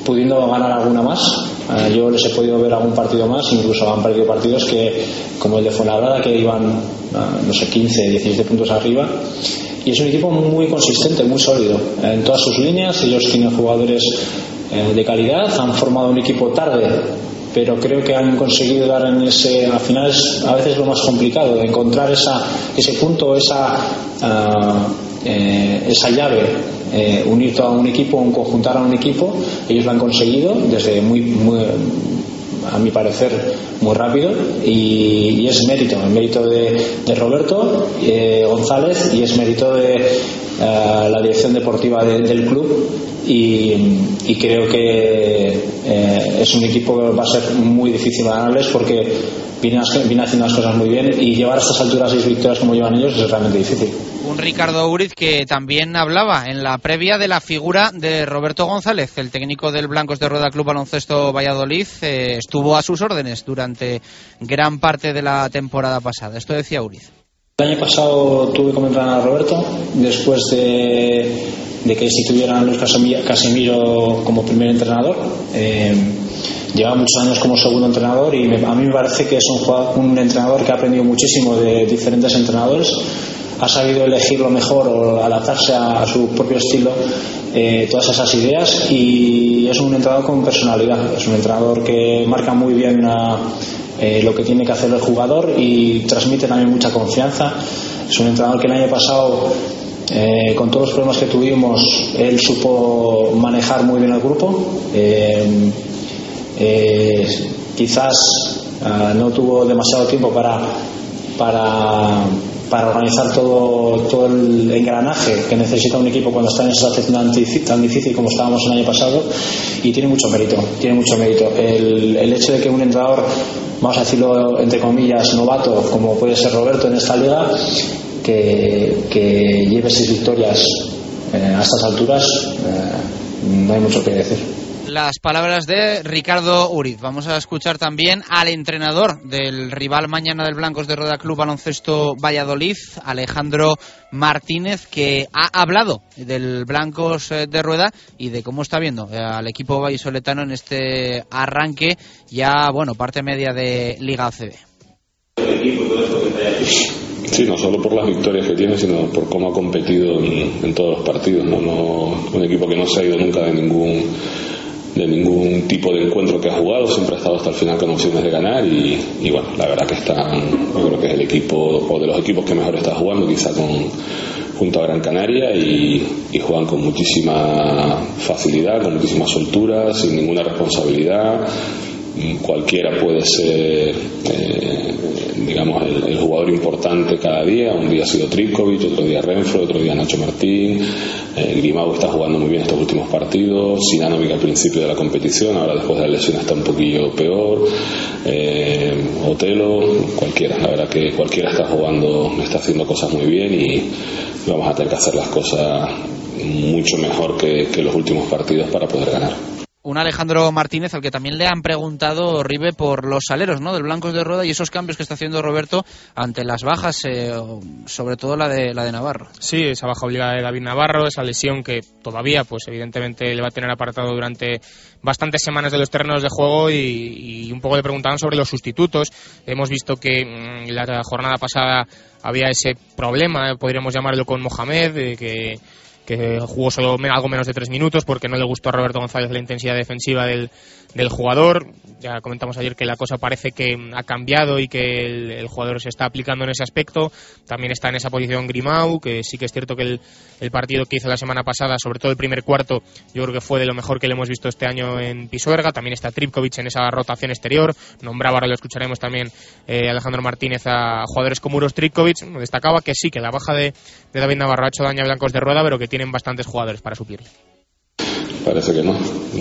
pudiendo ganar alguna más. Uh, yo les he podido ver algún partido más, incluso han perdido partidos que, como el de Fuenlabrada, que iban, uh, no sé, 15, 17 puntos arriba. Y es un equipo muy consistente, muy sólido en todas sus líneas. Ellos tienen jugadores de calidad, han formado un equipo tarde pero creo que han conseguido dar en ese al final es a veces lo más complicado de encontrar esa ese punto esa uh, eh, esa llave eh, unir todo a un equipo un conjuntar a un equipo ellos lo han conseguido desde muy, muy a mi parecer muy rápido. Y, es mérito el mérito de, Roberto eh, González y es mérito de uh, la dirección deportiva de, del club. Y, y creo que eh, es un equipo que va a ser muy difícil ganarles porque viene, viene, haciendo las cosas muy bien. Y llevar a estas alturas seis victorias como llevan ellos es realmente difícil. Un Ricardo Uriz que también hablaba en la previa de la figura de Roberto González, el técnico del Blancos de Rueda Club Baloncesto Valladolid, eh, estuvo a sus órdenes durante gran parte de la temporada pasada. Esto decía Uriz. El año pasado tuve como entrenador a Roberto, después de, de que instituyeran a Luis Casemiro como primer entrenador. Eh, lleva muchos años como segundo entrenador y a mí me parece que es un, un entrenador que ha aprendido muchísimo de diferentes entrenadores ha sabido elegir lo mejor o adaptarse a, su propio estilo eh, todas esas ideas y es un entrenador con personalidad es un entrenador que marca muy bien eh, lo que tiene que hacer el jugador y transmite también mucha confianza. Es un entrenador que el año pasado, eh, con todos los problemas que tuvimos, él supo manejar muy bien el grupo. Eh, quizás no tuvo demasiado tiempo para, para, para organizar todo, todo el engranaje que necesita un equipo cuando está en esa situación tan difícil como estábamos el año pasado y tiene mucho mérito, tiene mucho mérito. El, el hecho de que un entrenador vamos a decirlo entre comillas, novato, como puede ser Roberto en esta liga, que, que lleve seis victorias eh, a estas alturas, eh, no hay mucho que decir las palabras de Ricardo Uriz. Vamos a escuchar también al entrenador del rival mañana del Blancos de Roda Club Baloncesto Valladolid, Alejandro Martínez, que ha hablado del Blancos eh, de Rueda y de cómo está viendo eh, al equipo vallisoletano en este arranque, ya, bueno, parte media de Liga ACB. Sí, no solo por las victorias que tiene, sino por cómo ha competido en, en todos los partidos. ¿no? No, un equipo que no se ha ido nunca de ningún de ningún tipo de encuentro que ha jugado, siempre ha estado hasta el final con opciones de ganar y, bueno, la verdad que están, yo creo que es el equipo o de los equipos que mejor está jugando, quizá con junto a Gran Canaria y, y juegan con muchísima facilidad, con muchísima soltura, sin ninguna responsabilidad cualquiera puede ser eh, digamos el, jugador importante cada día. Un día ha sido Trikovic, otro día Renfro otro día Nacho Martín. Eh, está jugando muy bien estos últimos partidos. Sinanovic al principio de la competición ahora después de la lesión está un poquillo peor. Eh, Otelo cualquiera, la verdad que cualquiera está jugando está haciendo cosas muy bien y vamos a tener que hacer las cosas mucho mejor que los últimos partidos para poder ganar un Alejandro Martínez al que también le han preguntado Ribe por los aleros ¿no? del Blancos de Rueda y esos cambios que está haciendo Roberto ante las bajas, eh, sobre todo la de, la de Navarro. Sí, esa baja obligada de David Navarro, esa lesión que todavía, pues evidentemente le va a tener apartado durante bastantes semanas de los terrenos de juego y, un poco le preguntaban sobre los sustitutos. Hemos visto que mm, la jornada pasada había ese problema, podríamos llamarlo con Mohamed, de que que jugó solo algo menos de tres minutos porque no le gustó a Roberto González la intensidad defensiva del, del jugador. Ya comentamos ayer que la cosa parece que ha cambiado y que el, jugador se está aplicando en ese aspecto. También está en esa posición Grimau, que sí que es cierto que el, el, partido que hizo la semana pasada, sobre todo el primer cuarto, yo creo que fue de lo mejor que le hemos visto este año en Pisuerga. También está Tripkovic en esa rotación exterior. Nombraba, ahora lo escucharemos también eh, Alejandro Martínez a jugadores como Uros Tripkovic. Destacaba que sí, que la baja de, de David Navarro ha hecho daño a Blancos de Rueda, pero que tienen bastantes jugadores para suplirle. Parece que no.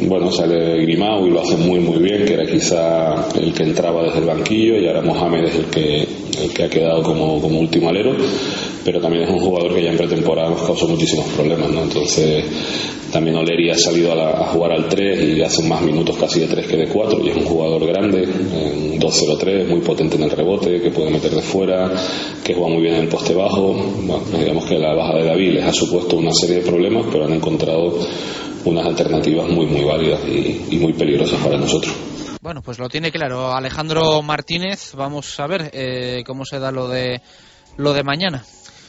Bueno, sale Grimau y lo hace muy muy bien, que era quizá el que entraba desde el banquillo y ahora Mohamed es el que, el que ha quedado como, como último alero, pero también es un jugador que ya en pretemporada nos causó muchísimos problemas, ¿no? Entonces también Oleri ha salido a, la, a, jugar al 3 y hace más minutos casi de 3 que de 4 y es un jugador grande, en 2-0-3, muy potente en el rebote, que puede meter de fuera, que juega muy bien en el poste bajo. Bueno, digamos que la baja de David les ha supuesto una serie de problemas, pero han encontrado unas alternativas muy, muy válidas y, y muy peligrosas para nosotros. Bueno, pues lo tiene claro Alejandro Martínez. Vamos a ver eh, cómo se da lo de lo de mañana.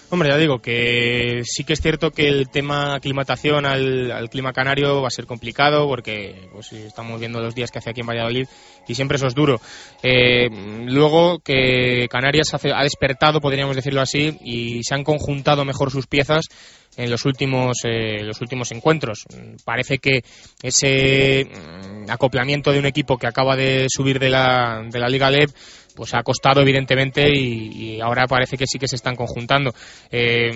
Hombre, ya digo que sí que es cierto que el tema aclimatación al, al clima canario va a ser complicado porque pues, estamos viendo los días que hace aquí en Valladolid y siempre eso es duro. Eh, luego que Canarias hace, ha despertado, podríamos decirlo así, y se han conjuntado mejor sus piezas en los últimos eh, los últimos encuentros. Parece que ese acoplamiento de un equipo que acaba de subir de la, de la Liga LEB pues ha costado evidentemente y, ahora parece que sí que se están conjuntando. Eh,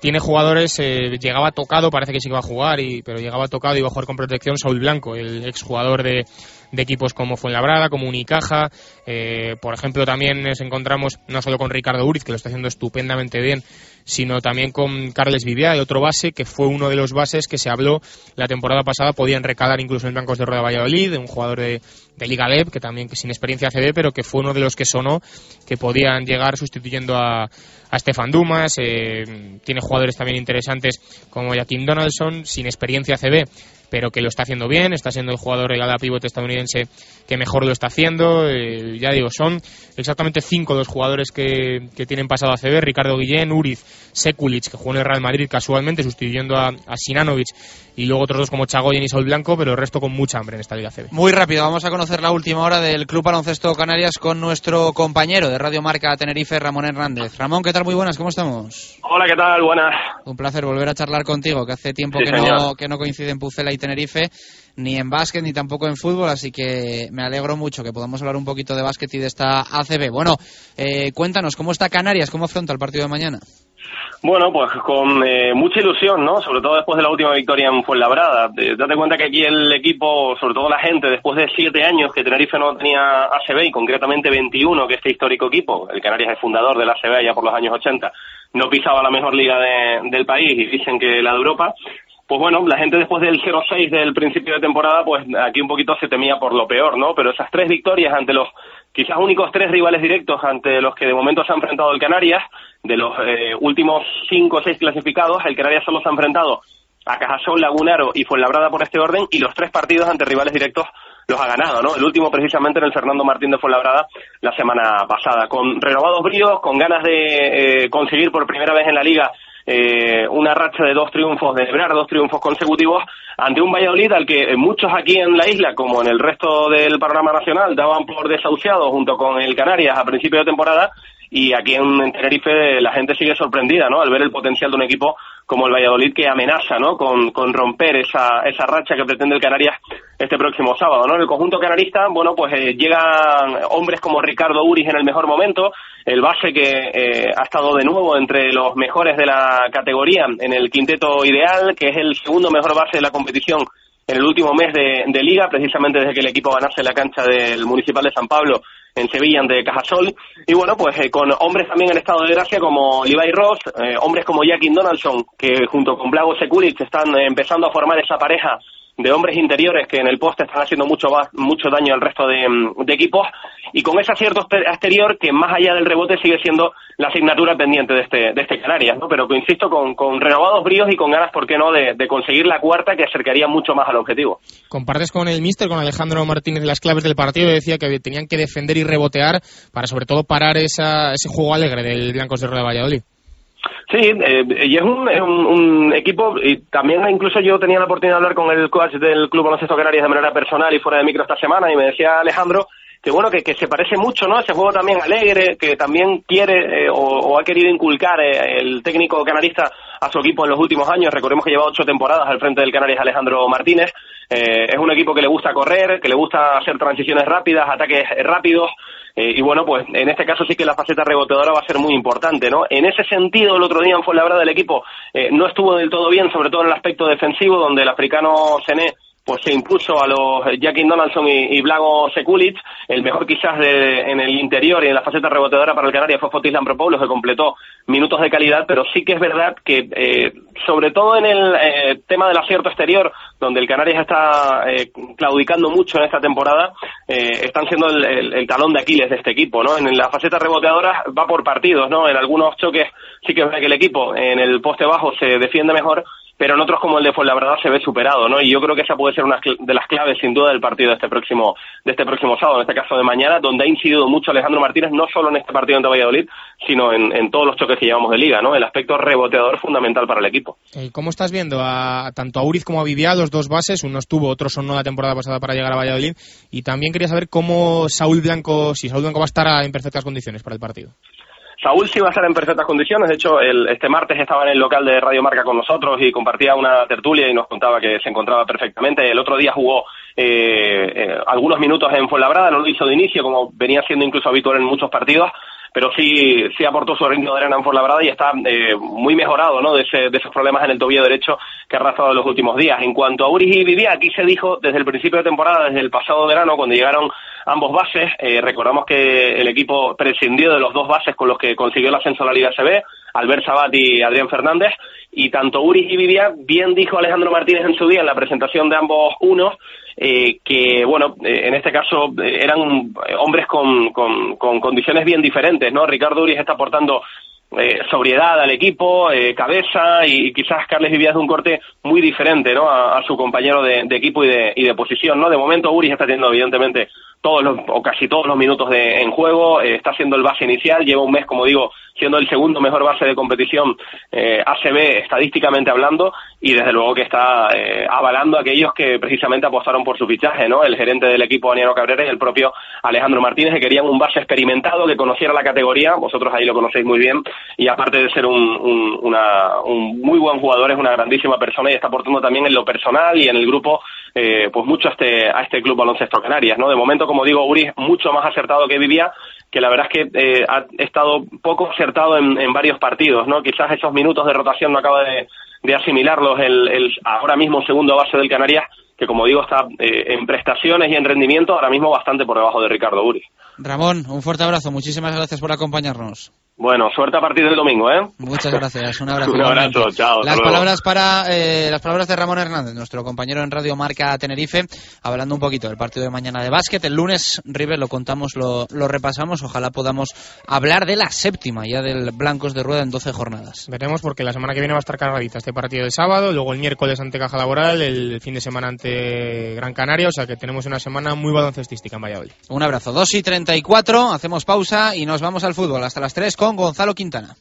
tiene jugadores, eh, llegaba tocado, parece que sí que va a jugar, y, pero llegaba tocado y va a jugar con protección Saúl Blanco, el exjugador de, de equipos como Fuenlabrada, como Unicaja. Eh, por ejemplo, también nos encontramos no solo con Ricardo Uriz, que lo está haciendo estupendamente bien, sino también con Carles Viviá, el otro base, que fue uno de los bases que se habló la temporada pasada, podían recalar incluso en Blancos de Rueda Valladolid, un jugador de, Liga Leb, que también que sin experiencia CB, pero que fue uno de los que sonó que podían llegar sustituyendo a, a Stefan Dumas, eh, tiene jugadores también interesantes como Joaquín Donaldson, sin experiencia CB, pero que lo está haciendo bien, está siendo el jugador el ala pivote estadounidense que mejor lo está haciendo. Eh, ya digo, son exactamente cinco los jugadores que, que tienen pasado a CB, Ricardo Guillén, Uriz, Sekulic, que jugó en el Real Madrid casualmente, sustituyendo a, a Sinanovic, y luego otros dos como Chagoyen y Sol Blanco, pero el resto con mucha hambre en esta Liga CB. Muy rápido, vamos a conocer la última hora del Club Baloncesto Canarias con nuestro compañero de Radio Marca Tenerife, Ramón Hernández. Ramón, ¿qué tal? Muy buenas, ¿cómo estamos? Hola, ¿qué tal? Buenas. Un placer volver a charlar contigo, que hace tiempo sí, que, no, que no coincide en Pucela y Tenerife, ni en básquet ni tampoco en fútbol, así que me alegro mucho que podamos hablar un poquito de básquet y de esta ACB. Bueno, eh, cuéntanos, ¿cómo está Canarias? ¿Cómo afronta el partido de mañana? Bueno, pues con eh, mucha ilusión, ¿no? Sobre todo después de la última victoria en Fuenlabrada. Eh, date cuenta que aquí el equipo, sobre todo la gente, después de siete años que Tenerife no tenía ACB y concretamente 21, que este histórico equipo, el Canarias es fundador de la ACB ya por los años 80, no pisaba la mejor liga de, del país y dicen que la de Europa, pues bueno, la gente después del 0-6 del principio de temporada, pues aquí un poquito se temía por lo peor, ¿no? Pero esas tres victorias ante los quizás únicos tres rivales directos ante los que de momento se ha enfrentado el Canarias, de los eh, últimos cinco o seis clasificados, el Canarias solo se ha enfrentado a Cajasol, Lagunaro y Fuenlabrada por este orden, y los tres partidos ante rivales directos los ha ganado, ¿no? El último precisamente en el Fernando Martín de Fuenlabrada la semana pasada, con renovados bríos, con ganas de eh, conseguir por primera vez en la liga eh, una racha de dos triunfos de dos triunfos consecutivos ante un Valladolid al que muchos aquí en la isla, como en el resto del panorama nacional, daban por desahuciado junto con el Canarias a principio de temporada y aquí en, Tenerife la gente sigue sorprendida, ¿no? Al ver el potencial de un equipo como el Valladolid que amenaza, ¿no? Con, con romper esa, esa racha que pretende el Canarias este próximo sábado, ¿no? En el conjunto canarista, bueno, pues eh, llegan hombres como Ricardo Uris en el mejor momento, el base que eh, ha estado de nuevo entre los mejores de la categoría en el quinteto ideal, que es el segundo mejor base de la competición en el último mes de, liga, precisamente desde que el equipo ganase la cancha del Municipal de San Pablo en Sevilla ante Cajasol. Y bueno, pues eh, con hombres también en estado de gracia como Levi Ross, eh, hombres como Jackie Donaldson, que junto con Blago Sekulic están empezando a formar esa pareja de hombres interiores que en el poste están haciendo mucho, mucho daño al resto mm, de, equipos y con ese acierto exterior que más allá del rebote sigue siendo la asignatura pendiente de este, de este Canarias, ¿no? Pero que insisto, con, con renovados bríos y con ganas, ¿por qué no?, de, de, conseguir la cuarta que acercaría mucho más al objetivo. Compartes con el míster, con Alejandro Martínez, las claves del partido, decía que tenían que defender y rebotear para sobre todo parar esa, ese juego alegre del Blancos de Rueda Valladolid. Sí, eh, y es un, un, equipo, y también incluso yo tenía la oportunidad de hablar con el coach del Club Baloncesto Canarias de manera personal y fuera de micro esta semana, y me decía Alejandro que bueno, que, que se parece mucho, ¿no? Ese juego también alegre, que también quiere eh, o, ha querido inculcar eh, el técnico canarista a su equipo en los últimos años. Recordemos que lleva ocho temporadas al frente del Canarias Alejandro Martínez. es un equipo que le gusta correr, que le gusta hacer transiciones rápidas, ataques rápidos, eh, y bueno, pues en este caso sí que la faceta reboteadora va a ser muy importante, ¿no? En ese sentido, el otro día en Fuenlabrada del equipo eh, no estuvo del todo bien, sobre todo en el aspecto defensivo, donde el africano Sené pues se impuso a los Jackie Donaldson y, Blago Sekulic. El mejor quizás de, en el interior y en la faceta reboteadora para el Canarias fue Fotis Lampropoulos, que completó minutos de calidad, pero sí que es verdad que, eh, sobre todo en el eh, tema del acierto exterior, donde el Canarias está eh, claudicando mucho en esta temporada, eh, están siendo el, el, talón de Aquiles de este equipo, ¿no? En la faceta reboteadora va por partidos, ¿no? En algunos choques sí que es verdad que el equipo en el poste bajo se defiende mejor, pero en otros como el de Fuenlabrada se ve superado, ¿no? Y yo creo que esa puede ser una de las claves, sin duda, del partido de este próximo, de este próximo sábado, en este caso de mañana, donde ha incidido mucho Alejandro Martínez, no solo en este partido ante Valladolid, sino en, todos los choques que llevamos de liga, ¿no? El aspecto reboteador fundamental para el equipo. Eh, ¿Cómo estás viendo a tanto a Uriz como a Viviá, los dos bases? Uno estuvo, otro sonó la temporada pasada para llegar a Valladolid. Y también quería saber cómo Saúl Blanco, si Saúl Blanco va a estar en perfectas condiciones para el partido. Saúl sí va a estar en perfectas condiciones. De hecho, el, este martes estaba en el local de Radio Marca con nosotros y compartía una tertulia y nos contaba que se encontraba perfectamente. El otro día jugó eh, eh, algunos minutos en Fuenlabrada, no lo hizo de inicio, como venía siendo incluso habitual en muchos partidos, pero sí, sí aportó su ritmo de arena en Fuenlabrada y está eh, muy mejorado ¿no? de, ese, de esos problemas en el tobillo derecho que ha arrastrado en los últimos días. En cuanto a Uri y Vivía, aquí se dijo desde el principio de temporada, desde el pasado verano, cuando llegaron ambos bases, eh, recordamos que el equipo prescindió de los dos bases con los que consiguió el ascenso a la Liga CB, Albert Sabat y Adrián Fernández, y tanto Uri y Vivía, bien dijo Alejandro Martínez en su día en la presentación de ambos unos, eh, que, bueno, eh, en este caso eh, eran hombres con, con, con, condiciones bien diferentes, ¿no? Ricardo Uriz está aportando sobriedad al equipo, cabeza y, quizás Carles Vivías de un corte muy diferente, ¿no? A, su compañero de, equipo y de, y de posición, ¿no? De momento Uriz está teniendo evidentemente todos los, o casi todos los minutos de, en juego, está siendo el base inicial, lleva un mes, como digo, siendo el segundo mejor base de competición eh, ACB estadísticamente hablando y desde luego que está eh, avalando a aquellos que precisamente apostaron por su fichaje, ¿no? El gerente del equipo Aniano Cabrera y el propio Alejandro Martínez que querían un base experimentado que conociera la categoría, vosotros ahí lo conocéis muy bien y aparte de ser un, un, muy buen jugador es una grandísima persona y está aportando también en lo personal y en el grupo eh, pues mucho a este, a este club baloncesto Canarias, ¿no? De momento, como digo, Uri mucho más acertado que vivía que la verdad es que eh, ha estado poco acertado en, varios partidos, ¿no? Quizás esos minutos de rotación no acaba de, asimilarlos el, el, ahora mismo segundo base del Canarias, que como digo está eh, en prestaciones y en rendimiento ahora mismo bastante por debajo de Ricardo Uri. Ramón, un fuerte abrazo, muchísimas gracias por acompañarnos. Bueno, suerte a partir del domingo, ¿eh? Muchas gracias, un abrazo. un abrazo, chao. Las palabras para eh, las palabras de Ramón Hernández, nuestro compañero en Radio Marca Tenerife, hablando un poquito del partido de mañana de básquet. El lunes, River, lo contamos, lo, lo repasamos. Ojalá podamos hablar de la séptima ya del Blancos de Rueda en 12 jornadas. Veremos porque la semana que viene va a estar cargadita este partido de sábado, luego el miércoles ante Caja Laboral, el fin de semana ante Gran Canaria, o sea que tenemos una semana muy baloncestística en Valladolid. Un abrazo. 2 y 34, hacemos pausa y nos vamos al fútbol hasta las 3 con con Gonzalo Quintana.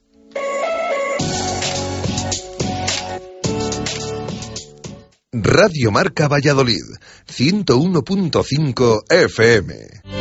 Radio Marca Valladolid, 101.5 FM.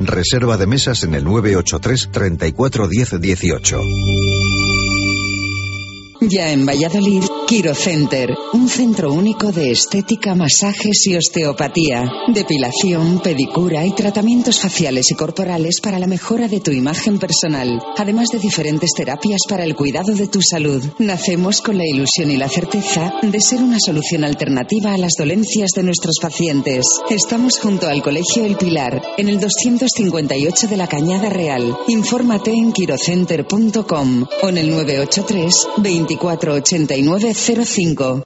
Reserva de mesas en el 983 34 10 18. Ya en Valladolid, Quiro Center, un centro único de estética, masajes y osteopatía, depilación, pedicura y tratamientos faciales y corporales para la mejora de tu imagen personal, además de diferentes terapias para el cuidado de tu salud. Nacemos con la ilusión y la certeza de ser una solución alternativa a las dolencias de nuestros pacientes. Estamos junto al Colegio El Pilar, en el 258 de la Cañada Real. Infórmate en quirocenter.com o en el 983 248905.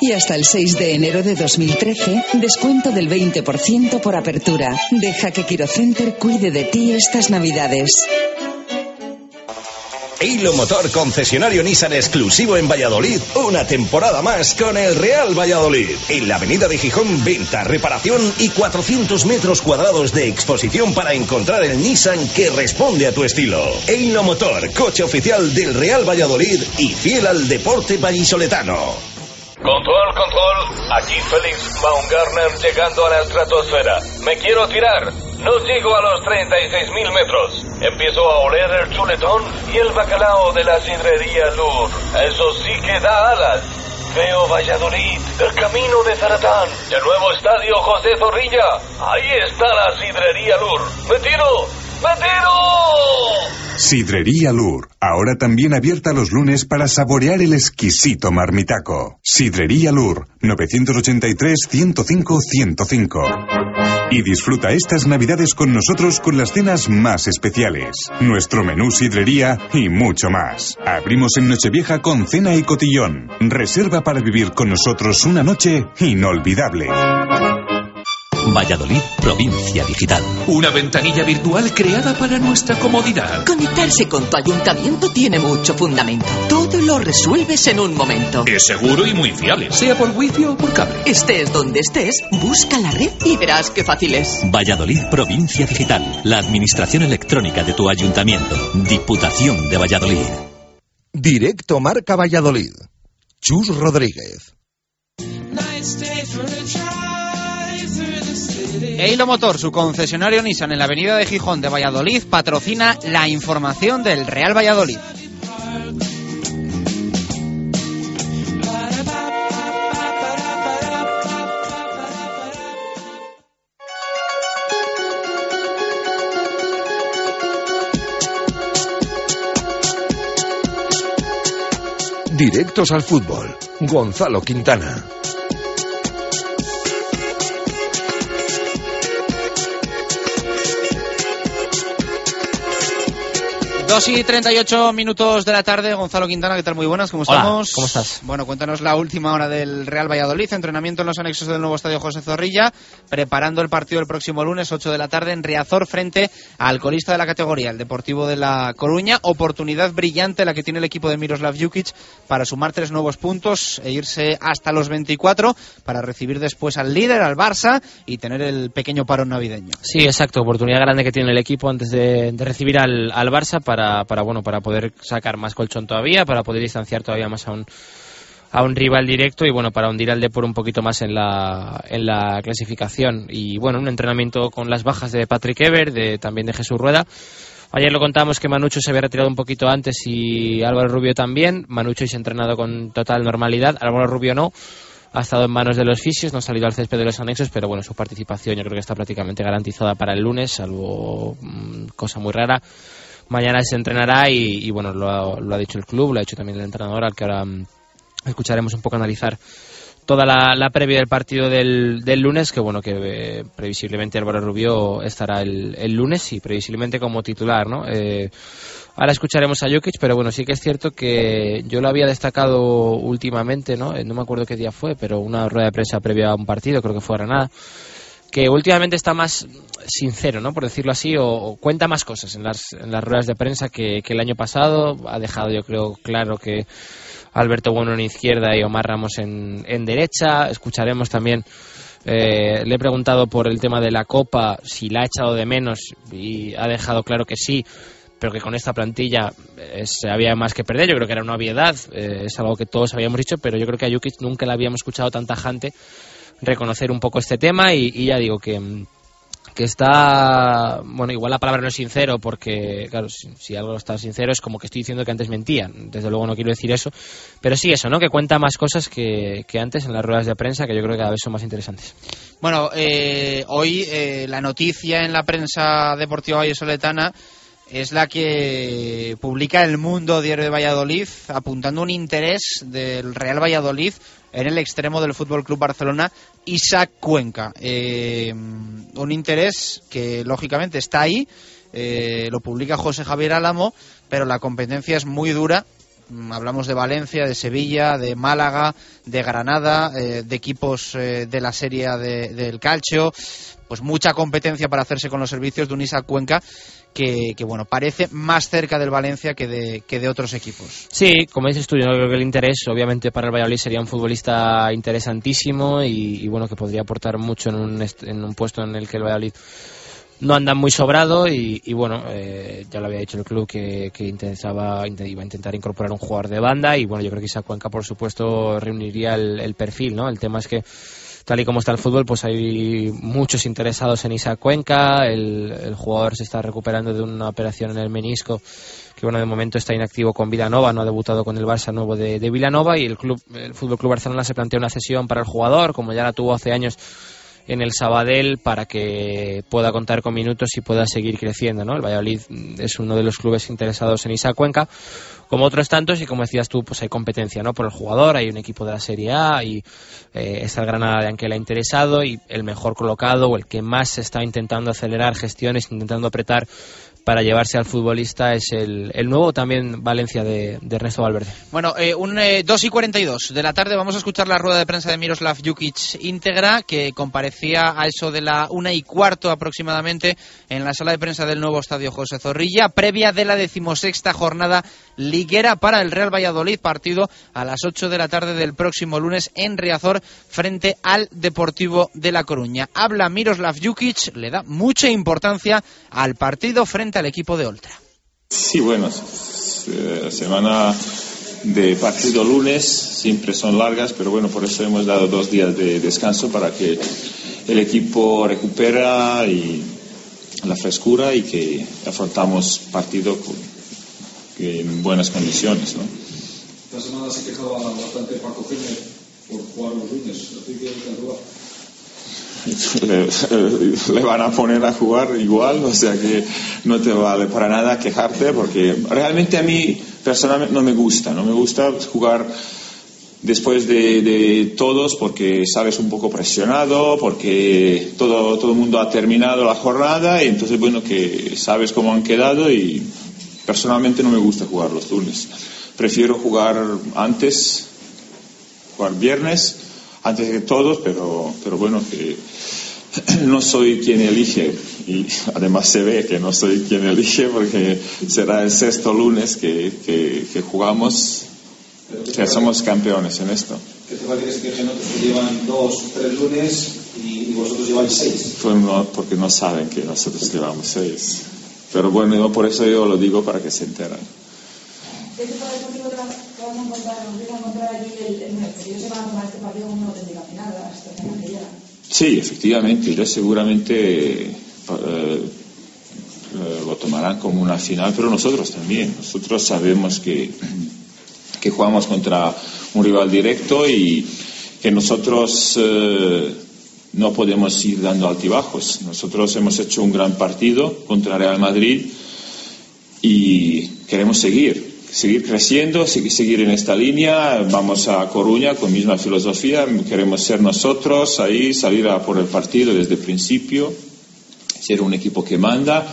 Y hasta el 6 de enero de 2013, descuento del 20% por apertura. Deja que Quirocenter cuide de ti estas navidades. Hilo Motor concesionario Nissan exclusivo en Valladolid, una temporada más con el Real Valladolid. En la avenida de Gijón, venta, reparación y 400 metros cuadrados de exposición para encontrar el Nissan que responde a tu estilo. Hilo Motor, coche oficial del Real Valladolid y fiel al deporte vallisoletano. Control, control. Aquí Félix Baumgartner llegando a la estratosfera. Me quiero tirar. No llego a los 36.000 metros. Empiezo a oler el chuletón y el bacalao de la sidrería Lur. Eso sí que da alas. Veo Valladolid, el camino de Zaratán, el nuevo estadio José Zorrilla. Ahí está la sidrería Lur. ¡Me tiro! Sidrería Lur, ahora también abierta los lunes para saborear el exquisito marmitaco. Sidrería Lur, 983-105-105. Y disfruta estas navidades con nosotros con las cenas más especiales, nuestro menú sidrería y mucho más. Abrimos en Nochevieja con cena y cotillón. Reserva para vivir con nosotros una noche inolvidable. Valladolid, provincia digital. Una ventanilla virtual creada para nuestra comodidad. Conectarse con tu ayuntamiento tiene mucho fundamento. Todo lo resuelves en un momento. Es seguro y muy fiable, sea por wifi o por cable. Estés donde estés, busca la red y verás qué fácil es. Valladolid, provincia digital. La administración electrónica de tu ayuntamiento. Diputación de Valladolid. Directo Marca Valladolid. Chus Rodríguez. Eilo Motor, su concesionario Nissan en la avenida de Gijón de Valladolid, patrocina la información del Real Valladolid. Directos al fútbol. Gonzalo Quintana. 2 y 38 minutos de la tarde, Gonzalo Quintana, ¿qué tal? Muy buenas, ¿cómo Hola, estamos? ¿cómo estás? Bueno, cuéntanos la última hora del Real Valladolid, entrenamiento en los anexos del nuevo estadio José Zorrilla, preparando el partido el próximo lunes, 8 de la tarde, en Riazor, frente al colista de la categoría, el Deportivo de La Coruña. Oportunidad brillante la que tiene el equipo de Miroslav Jukic para sumar tres nuevos puntos e irse hasta los 24 para recibir después al líder, al Barça, y tener el pequeño paro navideño. Sí, exacto. Oportunidad grande que tiene el equipo antes de, de recibir al, al Barça para, para, bueno, para poder sacar más colchón todavía, para poder distanciar todavía más a un, a un rival directo y bueno, para hundir al Depor un poquito más en la, en la clasificación. Y bueno, un entrenamiento con las bajas de Patrick Ever, de, también de Jesús Rueda. Ayer lo contábamos que Manucho se había retirado un poquito antes y Álvaro Rubio también. Manucho se ha entrenado con total normalidad, Álvaro Rubio no. Ha estado en manos de los fisios, no ha salido al césped de los anexos, pero bueno, su participación yo creo que está prácticamente garantizada para el lunes, salvo mm, cosa muy rara. Mañana se entrenará y, y bueno, lo ha, lo ha dicho el club, lo ha dicho también el entrenador, al que ahora mm, escucharemos un poco analizar toda la, la previa del partido del, del lunes, que bueno, que eh, previsiblemente Álvaro Rubio estará el, el lunes y previsiblemente como titular, ¿no? Eh, Ahora escucharemos a Jokic, pero bueno, sí que es cierto que yo lo había destacado últimamente, ¿no? No me acuerdo qué día fue, pero una rueda de prensa previa a un partido, creo que fue a Granada, que últimamente está más sincero, ¿no? Por decirlo así, o, cuenta más cosas en las, en las ruedas de prensa que, el año pasado. Ha dejado, yo creo, claro que Alberto Bueno en izquierda y Omar Ramos en, derecha. Escucharemos también eh, le he preguntado por el tema de la Copa, si la ha echado de menos y ha dejado claro que sí, pero que con esta plantilla eh, había más que perder. Yo creo que era una obviedad, eh, es algo que todos habíamos dicho, pero yo creo que a Yuki nunca le habíamos escuchado tanta gente reconocer un poco este tema y, ya digo que, que está, bueno, igual la palabra no es sincero porque, claro, si, algo está sincero es como que estoy diciendo que antes mentían, desde luego no quiero decir eso, pero sí eso, ¿no? Que cuenta más cosas que, que antes en las ruedas de prensa que yo creo que cada vez son más interesantes. Bueno, eh, hoy la noticia en la prensa deportiva vallesoletana es la que publica El Mundo Diario de Valladolid, apuntando un interés del Real Valladolid en el extremo del Fútbol Club Barcelona, Isaac Cuenca. Eh, un interés que lógicamente está ahí, eh, lo publica José Javier Álamo, pero la competencia es muy dura. Mm, hablamos de Valencia, de Sevilla, de Málaga, de Granada, eh, de equipos de la serie del Calcio, pues mucha competencia para hacerse con los servicios de un Isaac Cuenca que, bueno, parece más cerca del Valencia que de, que de otros equipos. Sí, como dices tú, yo creo que el interés, obviamente, para el Valladolid sería un futbolista interesantísimo y, bueno, que podría aportar mucho en un, en un puesto en el que el Valladolid no anda muy sobrado y, bueno, eh, ya lo había dicho el club que, que intentaba, iba a intentar incorporar un jugador de banda y bueno, yo creo que esa Cuenca, por supuesto, reuniría el, el perfil, ¿no? El tema es que tal y como está el fútbol, pues hay muchos interesados en Isa Cuenca. El, jugador se está recuperando de una operación en el menisco que bueno de momento está inactivo con Vilanova, no ha debutado con el Barça nuevo de, de Vilanova y el club, el Fútbol Club Barcelona se plantea una cesión para el jugador, como ya la tuvo hace años en el Sabadell para que pueda contar con minutos y pueda seguir creciendo. ¿no? El Valladolid es uno de los clubes interesados en Isa Cuenca, como otros tantos, y como decías tú, pues hay competencia ¿no? por el jugador, hay un equipo de la Serie A y eh, está el Granada de Anquel ha interesado y el mejor colocado o el que más está intentando acelerar gestiones, intentando apretar para llevarse al futbolista es el, nuevo también Valencia de, Ernesto Valverde. Bueno, eh, un 2 eh, y 42 de la tarde vamos a escuchar la rueda de prensa de Miroslav Jukic íntegra que comparecía a eso de la una y cuarto aproximadamente en la sala de prensa del nuevo estadio José Zorrilla, previa de la decimosexta jornada liguera para el Real Valladolid, partido a las 8 de la tarde del próximo lunes en Riazor frente al Deportivo de La Coruña. Habla Miroslav Jukic, le da mucha importancia al partido frente al equipo de Oltra. Sí, bueno, eh, semana de partido lunes siempre son largas, pero bueno, por eso hemos dado dos días de descanso para que el equipo recupera y la frescura y que afrontamos partido en buenas condiciones. ¿no? Esta semana se quejaba bastante Paco Género por jugar los lunes. le, van a poner a jugar igual, o sea que no te vale para nada quejarte porque realmente a mí personalmente no me gusta, no me gusta jugar después de, todos porque sales un poco presionado, porque todo, todo el mundo ha terminado la jornada y entonces bueno que sabes cómo han quedado y personalmente no me gusta jugar los lunes. Prefiero jugar antes, jugar viernes antes de todos, pero, pero bueno, que no soy quien elige y además se ve que no soy quien elige porque será el sexto lunes que, que, jugamos, que somos campeones en esto. ¿Qué te parece que se llevan dos, tres lunes y, vosotros lleváis seis? Pues no, porque no saben que nosotros llevamos seis. Pero bueno, por eso yo lo digo para que se enteren. ¿Qué tipo de vamos a encontrar, nos a encontrar allí el, el, ellos se van a tomar este partido como una auténtica final, hasta que ya. Sí, efectivamente, ellos seguramente eh, eh, lo tomarán como una final, pero nosotros también. Nosotros sabemos que, que jugamos contra un rival directo y que nosotros eh, no podemos ir dando altibajos. Nosotros hemos hecho un gran partido contra Real Madrid y queremos seguir seguir creciendo, seguir en esta línea. Vamos a Coruña con misma filosofía, queremos ser nosotros ahí, salir a por el partido desde el principio, ser un equipo que manda.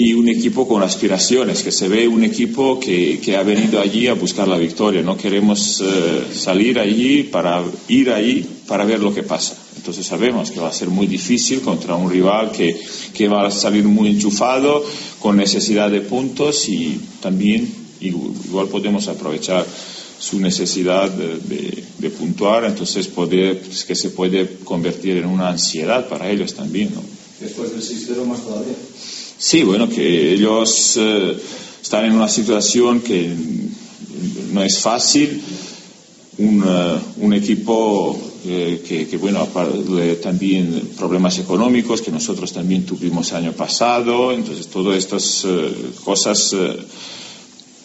Y un equipo con aspiraciones, que se ve un equipo que, que ha venido allí a buscar la victoria. No queremos eh, salir allí para ir allí para ver lo que pasa. Entonces sabemos que va a ser muy difícil contra un rival que, que va a salir muy enchufado, con necesidad de puntos y también igual podemos aprovechar su necesidad de, de, de puntuar, entonces poder, que se puede convertir en una ansiedad para ellos también. ¿no? Después del 6-0 más todavía. Sí, bueno, que ellos eh, están en una situación que no es fácil. Un, uh, un equipo eh, que, que, bueno, también problemas económicos que nosotros también tuvimos año pasado. Entonces, todas estas cosas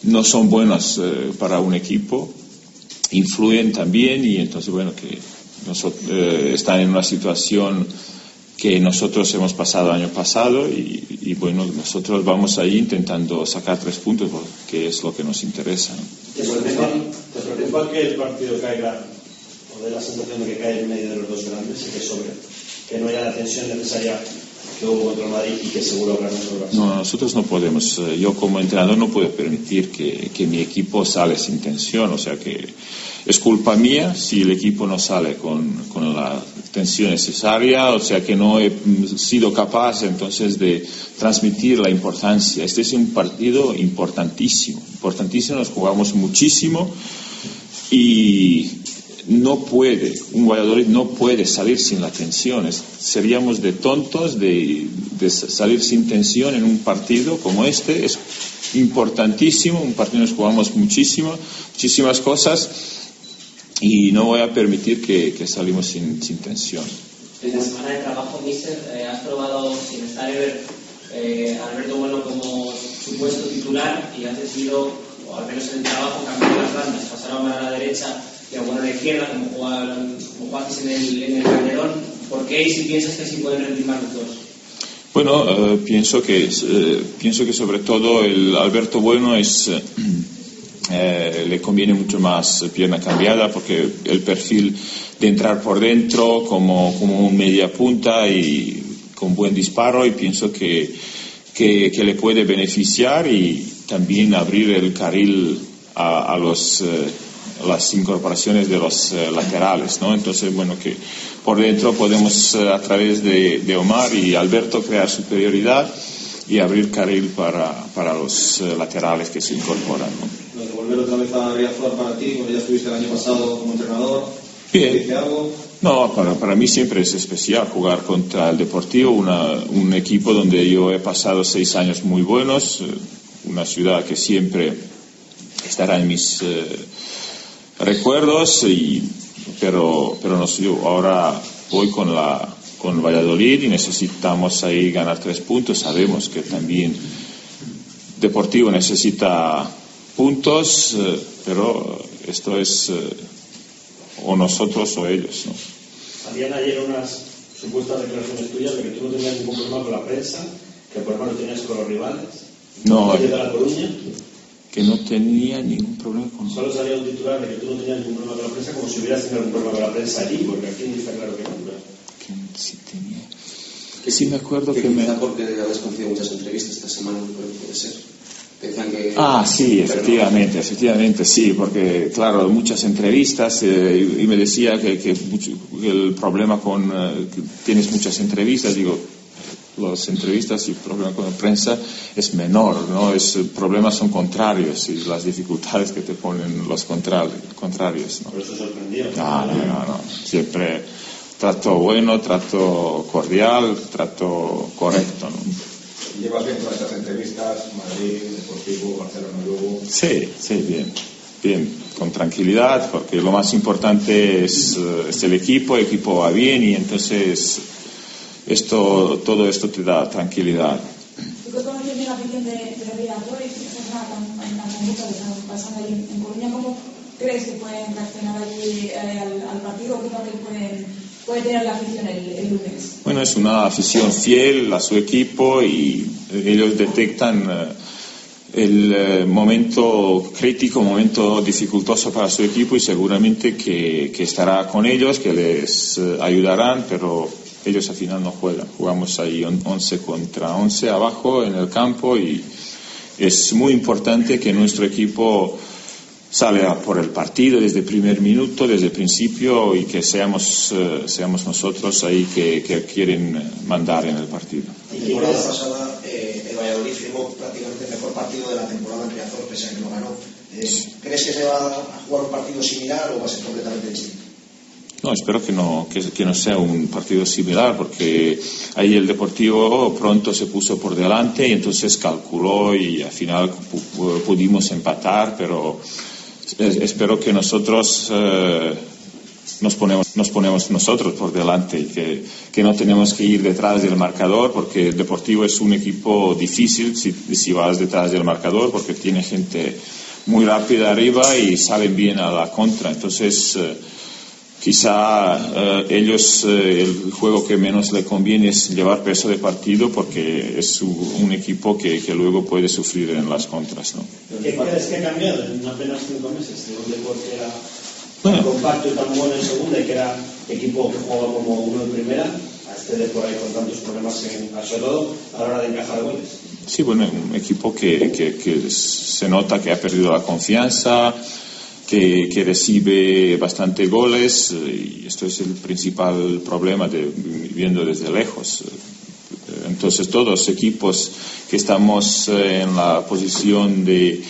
no son buenas para un equipo. Influyen también y entonces, bueno, que están en una situación que nosotros hemos pasado año pasado y, y, bueno, nosotros vamos ahí intentando sacar tres puntos porque es lo que nos interesa. ¿no? ¿Te, preocupa, ¿Te preocupa que el partido caiga o de la sensación de que cae en medio de los dos grandes y que sobre, que no haya la tensión necesaria que hubo contra Madrid y que seguro habrá nosotros? No, nosotros no podemos, eh, yo como entrenador no puedo permitir que, que mi equipo sale sin tensión, o sea que es culpa mía si el equipo no sale con, la tensión necesaria, o sea que no he sido capaz entonces de transmitir la importancia. Este es un partido importantísimo, importantísimo, nos jugamos muchísimo y no puede, un Valladolid no puede salir sin la tensión. Seríamos de tontos de, de salir sin tensión en un partido como este. Es importantísimo, un partido nos jugamos muchísimo, muchísimas cosas y no voy a permitir que, que salimos sin, sin, tensión. En la semana de trabajo, Mister, eh, has probado sin estar eh, Alberto Bueno como supuesto titular y has decidido, o al menos en el trabajo, cambiar las bandas, pasar a una a la derecha y a Bueno a la izquierda, como, como jugaste en el, en el Calderón. ¿Por qué y si piensas que sí pueden rendir más los dos? Bueno, eh, pienso, que, eh, pienso que sobre todo el Alberto Bueno es eh, le conviene mucho más pierna cambiada porque el perfil de entrar por dentro como, como un media punta y con buen disparo y pienso que, que, le puede beneficiar y también abrir el carril a, los, eh, las incorporaciones de los eh, laterales. ¿no? Entonces, bueno, que por dentro podemos eh, a través de, Omar y Alberto crear superioridad y abrir carril para, para los laterales que se incorporan. Lo de volver otra vez a Riazor para ti, porque ya estuviste el año pasado como entrenador. Bien. ¿Dice algo? No, para, para mí siempre es especial jugar contra el Deportivo, una, un equipo donde yo he pasado seis años muy buenos, una ciudad que siempre estará en mis eh, recuerdos, y, pero, pero no sé, yo ahora voy con la con Valladolid y necesitamos ahí ganar tres puntos. Sabemos que también Deportivo necesita puntos, eh, pero esto es eh, o nosotros o ellos. ¿no? Habían ayer unas supuestas declaraciones tuyas de que tú no tenías ningún problema con la prensa, que el problema lo tenías con los rivales. No, de la Coruña, que no tenía ningún problema con solo salía un titular de que tú no tenías ningún problema con la prensa, como si hubieras tenido algún problema con la prensa allí, porque aquí está claro que no. ¿verdad? sí tenía. Que sí me acuerdo que, que me. porque habéis concedido muchas entrevistas esta semana, puede ser. Que. Ah, sí, efectivamente, efectivamente, sí, porque, claro, muchas entrevistas eh, y me decía que, el problema con. Eh, que tienes muchas entrevistas, digo. Las entrevistas y el problema con la prensa es menor, ¿no? Es, problemas son contrarios y las dificultades que te ponen los contrarios. contrarios ¿no? Por eso sorprendió. No, no, no, no. Siempre trato bueno, trato cordial, trato correcto. ¿no? ¿Llevas bien todas estas entrevistas? Madrid, Deportivo, Barcelona, Lugo. Sí, sí, bien. Bien, con tranquilidad, porque lo más importante es, es el equipo, el equipo va bien y entonces esto, todo esto te da tranquilidad. ¿Tú que conoces bien la afición de, de Riazor y esa semana tan, tan, tan bonita que estamos pasando allí en, en Coruña, ¿cómo crees que pueden reaccionar allí eh, al, al partido? ¿Qué papel pueden, puede tener la afición el, el, lunes? Bueno, es una afición fiel a su equipo y ellos detectan uh, el uh, momento crítico, momento dificultoso para su equipo y seguramente que, que estará con ellos, que les ayudarán, pero ellos al final no juegan. Jugamos ahí 11 contra 11 abajo en el campo y es muy importante que nuestro equipo salga por el partido desde el primer minuto, desde el principio y que seamos, eh, seamos nosotros ahí que, que quieren mandar en el partido. La temporada pasada eh, el Valladolid firmó prácticamente el mejor partido de la temporada en Riazor, pese a que no ganó. Eh, ¿Crees que se va a jugar un partido similar o va a ser completamente distinto? No, espero que no, que, que, no sea un partido similar, porque ahí el Deportivo pronto se puso por delante y entonces calculó y al final pudimos empatar, pero espero que nosotros eh, nos, ponemos, nos ponemos nosotros por delante y que, que, no tenemos que ir detrás del marcador, porque el Deportivo es un equipo difícil si, si vas detrás del marcador, porque tiene gente muy rápida arriba y salen bien a la contra. Entonces, eh, quizá eh, ellos eh, el juego que menos le conviene es llevar peso de partido porque es su, un equipo que, que, luego puede sufrir en las contras. ¿no? ¿Qué crees que ha cambiado en apenas cinco meses? De un deporte era bueno. compacto y tan bueno en segunda y que era equipo que jugaba como uno en primera, a este de por ahí con tantos problemas en, sobre todo a la hora de encajar goles. Sí, bueno, un equipo que, que, que se nota que ha perdido la confianza, que, que, recibe bastante goles y esto es el principal problema de, viendo desde lejos. Entonces todos los equipos que estamos en la posición de,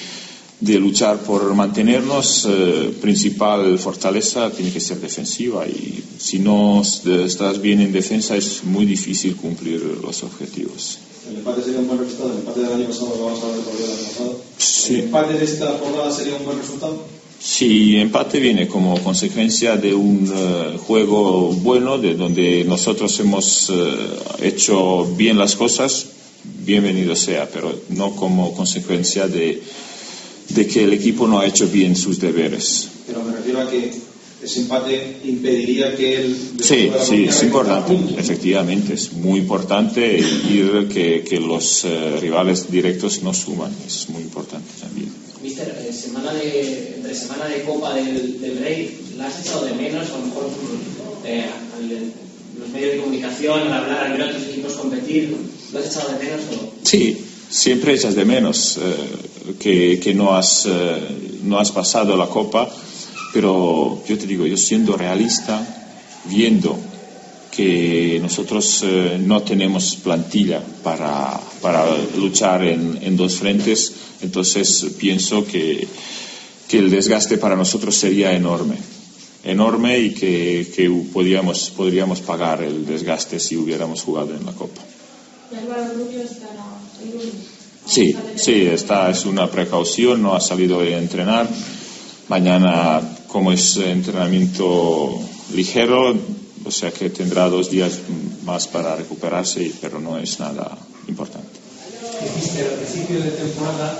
de luchar por mantenernos, eh, principal fortaleza tiene que ser defensiva y si no estás bien en defensa es muy difícil cumplir los objetivos. ¿El empate sería un buen resultado? ¿El empate del año pasado lo vamos a ver por el pasado? Sí. ¿El empate de esta jornada sería un buen resultado? Sí, empate viene como consecuencia de un uh, juego bueno, de donde nosotros hemos uh, hecho bien las cosas, bienvenido sea, pero no como consecuencia de, de, que el equipo no ha hecho bien sus deberes. Pero me refiero a que ese empate impediría que el... Sí, sí, es importante, efectivamente, es muy importante ir que, que los uh, rivales directos no suman, es muy importante también. Mister, eh, semana de, entre semana de Copa del, del, Rey, ¿la has echado de menos? A lo mejor eh, al, los medios de comunicación, al hablar, al ver a otros equipos competir, ¿lo has echado de menos? O? Sí, siempre echas de menos eh, que, que no, has, eh, no has pasado la Copa, pero yo te digo, yo siendo realista, viendo que nosotros eh, no tenemos plantilla para, para luchar en, en, dos frentes, entonces pienso que, que, el desgaste para nosotros sería enorme, enorme y que, que podríamos, podríamos pagar el desgaste si hubiéramos jugado en la Copa. Sí, sí, esta es una precaución, no ha salido a entrenar. Mañana, como es entrenamiento ligero, o sea que tendrá dos días más para recuperarse, pero no es nada importante. Dijiste al principio de temporada,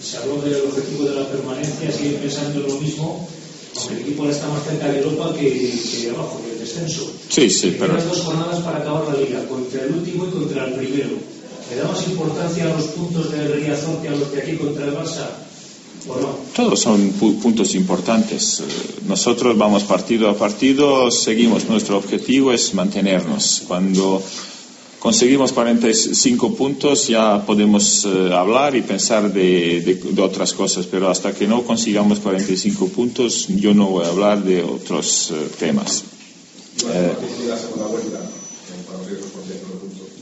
se habló del objetivo de la permanencia, sigue pensando en lo mismo, aunque el equipo está más cerca de Europa que, que de abajo, que el descenso. Sí, sí, pero. dos jornadas para acabar la liga, contra el último y contra el primero. ¿Le da más importancia a los puntos del Riazor que a los de aquí contra el Barça? Todos son pu puntos importantes. Nosotros vamos partido a partido, seguimos. Nuestro objetivo es mantenernos. Cuando conseguimos 45 puntos ya podemos uh, hablar y pensar de, de, de, otras cosas, pero hasta que no consigamos 45 puntos yo no voy a hablar de otros uh, temas. Eh,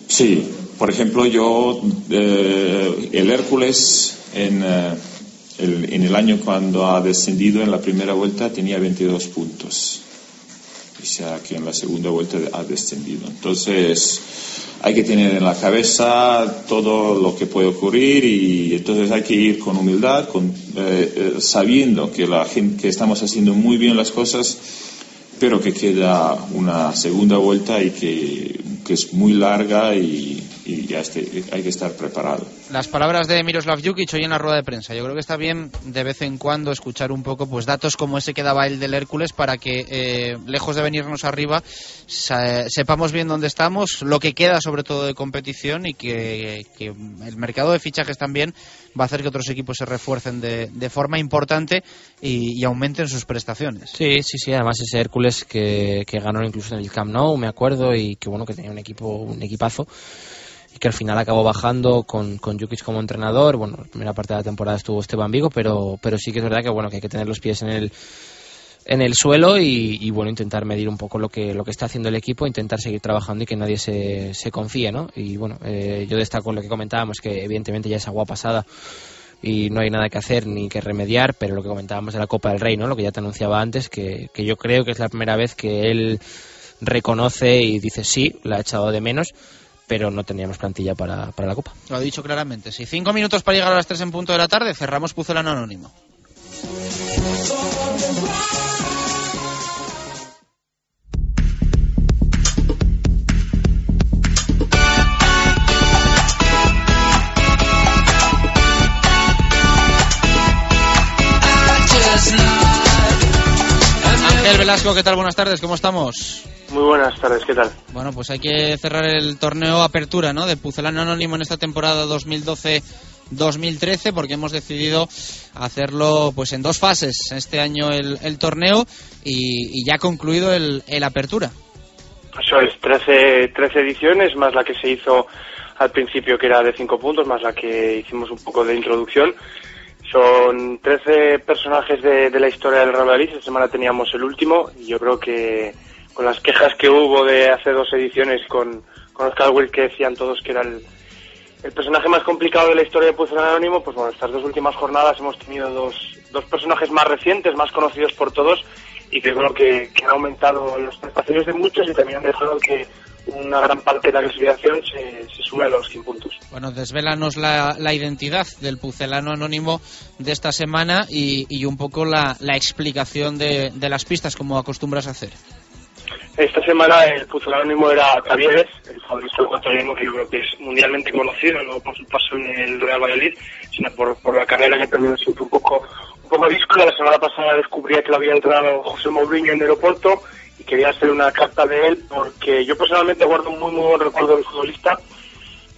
sí, por ejemplo, yo, eh, el Hércules en el, en el año cuando ha descendido en la primera vuelta tenía 22 puntos. O sea que en la segunda vuelta ha descendido. Entonces hay que tener en la cabeza todo lo que puede ocurrir y entonces hay que ir con humildad, con, eh, sabiendo que, la gente, que estamos haciendo muy bien las cosas, pero que queda una segunda vuelta y que, que es muy larga y, y ya este- hay que estar preparado. Las palabras de Miroslav Jukic hoy en la rueda de prensa. Yo creo que está bien de vez en cuando escuchar un poco pues datos como ese que daba el del Hércules para que, eh, lejos de venirnos arriba, sa- sepamos bien dónde estamos, lo que queda sobre todo de competición y que, que el mercado de fichajes también va a hacer que otros equipos se refuercen de, de forma importante y, y aumenten sus prestaciones. Sí, sí, sí. Además ese Hércules que, que ganó incluso en el Camp Nou, me acuerdo, y que bueno que tenía un equipo, un equipazo y que al final acabó bajando con, con Jukic como entrenador. Bueno, la primera parte de la temporada estuvo Esteban Vigo, pero, pero sí que es verdad que bueno que hay que tener los pies en el en el suelo y, bueno intentar medir un poco lo que lo que está haciendo el equipo intentar seguir trabajando y que nadie se, se confíe no y bueno eh, yo destaco lo que comentábamos que evidentemente ya es agua pasada y no hay nada que hacer ni que remediar pero lo que comentábamos de la Copa del Rey no lo que ya te anunciaba antes que, que yo creo que es la primera vez que él reconoce y dice sí la ha echado de menos pero no teníamos plantilla para, para la Copa. Lo ha dicho claramente. Sí, cinco minutos para llegar a las tres en punto de la tarde. Cerramos Pucelano Anónimo. Ángel Velasco, ¿qué tal? Buenas tardes, ¿cómo estamos? Muy buenas tardes, ¿qué tal? Bueno, pues hay que cerrar el torneo Apertura, ¿no? De Pucelano Anónimo en esta temporada 2012-2013, porque hemos decidido hacerlo pues en dos fases este año el, el torneo y, y, ya concluido el, el Apertura. Eso es, 13, 13 ediciones, más la que se hizo al principio que era de 5 puntos, más la que hicimos un poco de introducción. Son 13 personajes de, la historia del Real Madrid. Esta semana teníamos el último y yo creo que con las quejas que hubo de hace dos ediciones con, con Oscar Wilde que decían todos que era el, el personaje más complicado de la historia de Puzzle Anónimo, pues bueno, estas dos últimas jornadas hemos tenido dos, dos personajes más recientes, más conocidos por todos y que creo que, que han aumentado las prestaciones de muchos y también han dejado que una gran parte de la clasificación se, se sube a los 100 puntos. Bueno, desvélanos la, la identidad del pucelano anónimo de esta semana y, y un poco la, la explicación de, de, las pistas, como acostumbras a hacer. Esta semana el pucelano anónimo era Cavieres, el futbolista ecuatoriano que yo creo que es mundialmente conocido, no por su paso en el Real Valladolid, sino por, por la carrera que también siempre un poco, un poco díscola. La semana pasada descubría que lo había entrado José Mourinho en el aeropuerto y quería hacer una carta de él porque yo personalmente guardo un muy muy buen recuerdo del futbolista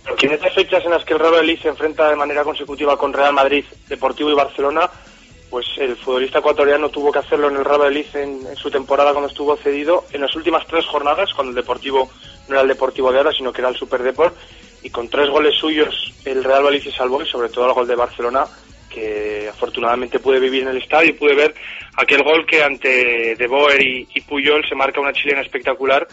porque en estas fechas en las que el Real Madrid se enfrenta de manera consecutiva con Real Madrid, Deportivo y Barcelona pues el futbolista ecuatoriano tuvo que hacerlo en el Real Madrid en, en, su temporada cuando estuvo cedido en las últimas tres jornadas cuando el Deportivo no era el Deportivo de ahora sino que era el Superdeport y con tres goles suyos el Real Madrid se salvó y sobre todo el gol de Barcelona que afortunadamente pude vivir en el estadio y pude ver aquel gol que ante De Boer y, Puyol se marca una chilena espectacular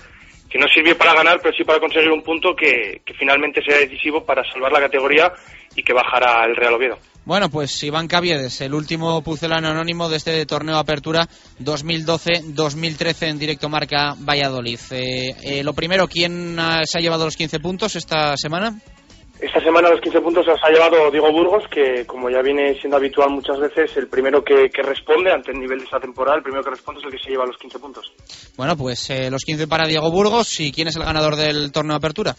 que no sirvió para ganar pero sí para conseguir un punto que, finalmente sea decisivo para salvar la categoría y que bajara el Real Oviedo. Bueno, pues Iván Caviedes, el último pucelano anónimo de este torneo Apertura 2012-2013 en directo marca Valladolid. Eh, eh, lo primero, ¿quién se ha llevado los 15 puntos esta semana? Esta semana los 15 puntos los ha llevado Diego Burgos, que como ya viene siendo habitual muchas veces, el primero que, que responde ante el nivel de esta temporada, el primero que responde es el que se lleva los 15 puntos. Bueno, pues eh, los 15 para Diego Burgos. ¿Y quién es el ganador del torneo Apertura?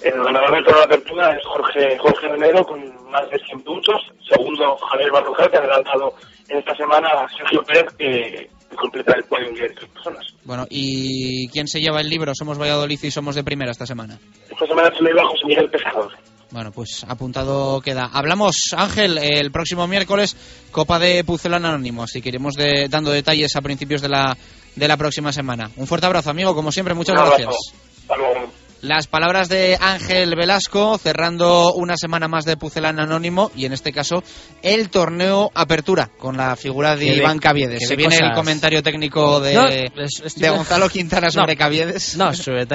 El ganador del torneo de apertura es Jorge, Jorge Venero con más de 100 puntos. Segundo, Javier Barroja, que ha adelantado en esta semana a Sergio Pérez, que completa el podio de tres personas. Bueno, ¿y quién se lleva el libro? Somos Valladolid y somos de primera esta semana. Esta semana se lo lleva José Miguel Pescador. Bueno, pues apuntado queda. Hablamos, Ángel, el próximo miércoles, Copa de Pucelano Anónimo, así que iremos de, dando detalles a principios de la, de la próxima semana. Un fuerte abrazo, amigo, como siempre, muchas Un gracias. Hasta luego. Las palabras de Ángel Velasco cerrando una semana más de Pucelano Anónimo y en este caso el torneo Apertura con la figura de Iván Caviedes. Se viene el cosas. comentario técnico de, No, es- estoy- de Gonzalo Quintana sobre No. Caviedes. No, sobre,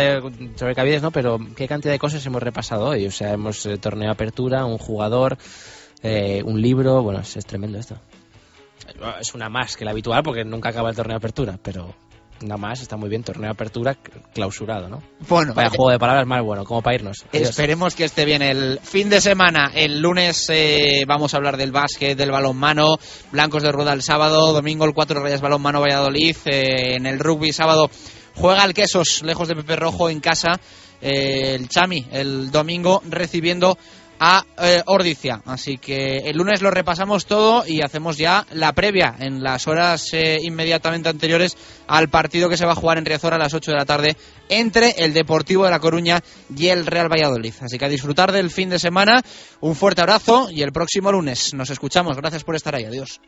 sobre Caviedes no, pero qué cantidad de cosas hemos repasado hoy. O sea, hemos eh, torneo apertura, un jugador, eh, un libro. Bueno, es, es tremendo esto. Es una más que la habitual porque nunca acaba el torneo apertura, pero una más está muy bien. Torneo de apertura clausurado, ¿no? Bueno, Vaya eh, juego de palabras más bueno, como para irnos. Adiós. Esperemos que esté bien el fin de semana. El lunes eh, vamos a hablar del básquet, del balonmano, Blancos de Rueda el sábado, domingo el 4 Reyes Balonmano Valladolid, eh, en el rugby sábado juega el Quesos, lejos de Pepe Rojo, en casa, eh, el Chami, el domingo, recibiendo a eh. Así que el lunes lo repasamos todo y hacemos ya la previa en las horas eh, inmediatamente anteriores al partido que se va a jugar en Riazor a las 8 de la tarde entre el Deportivo de La Coruña y el Real Valladolid. Así que a disfrutar del fin de semana, un fuerte abrazo y el próximo lunes nos escuchamos. Gracias por estar ahí. Adiós.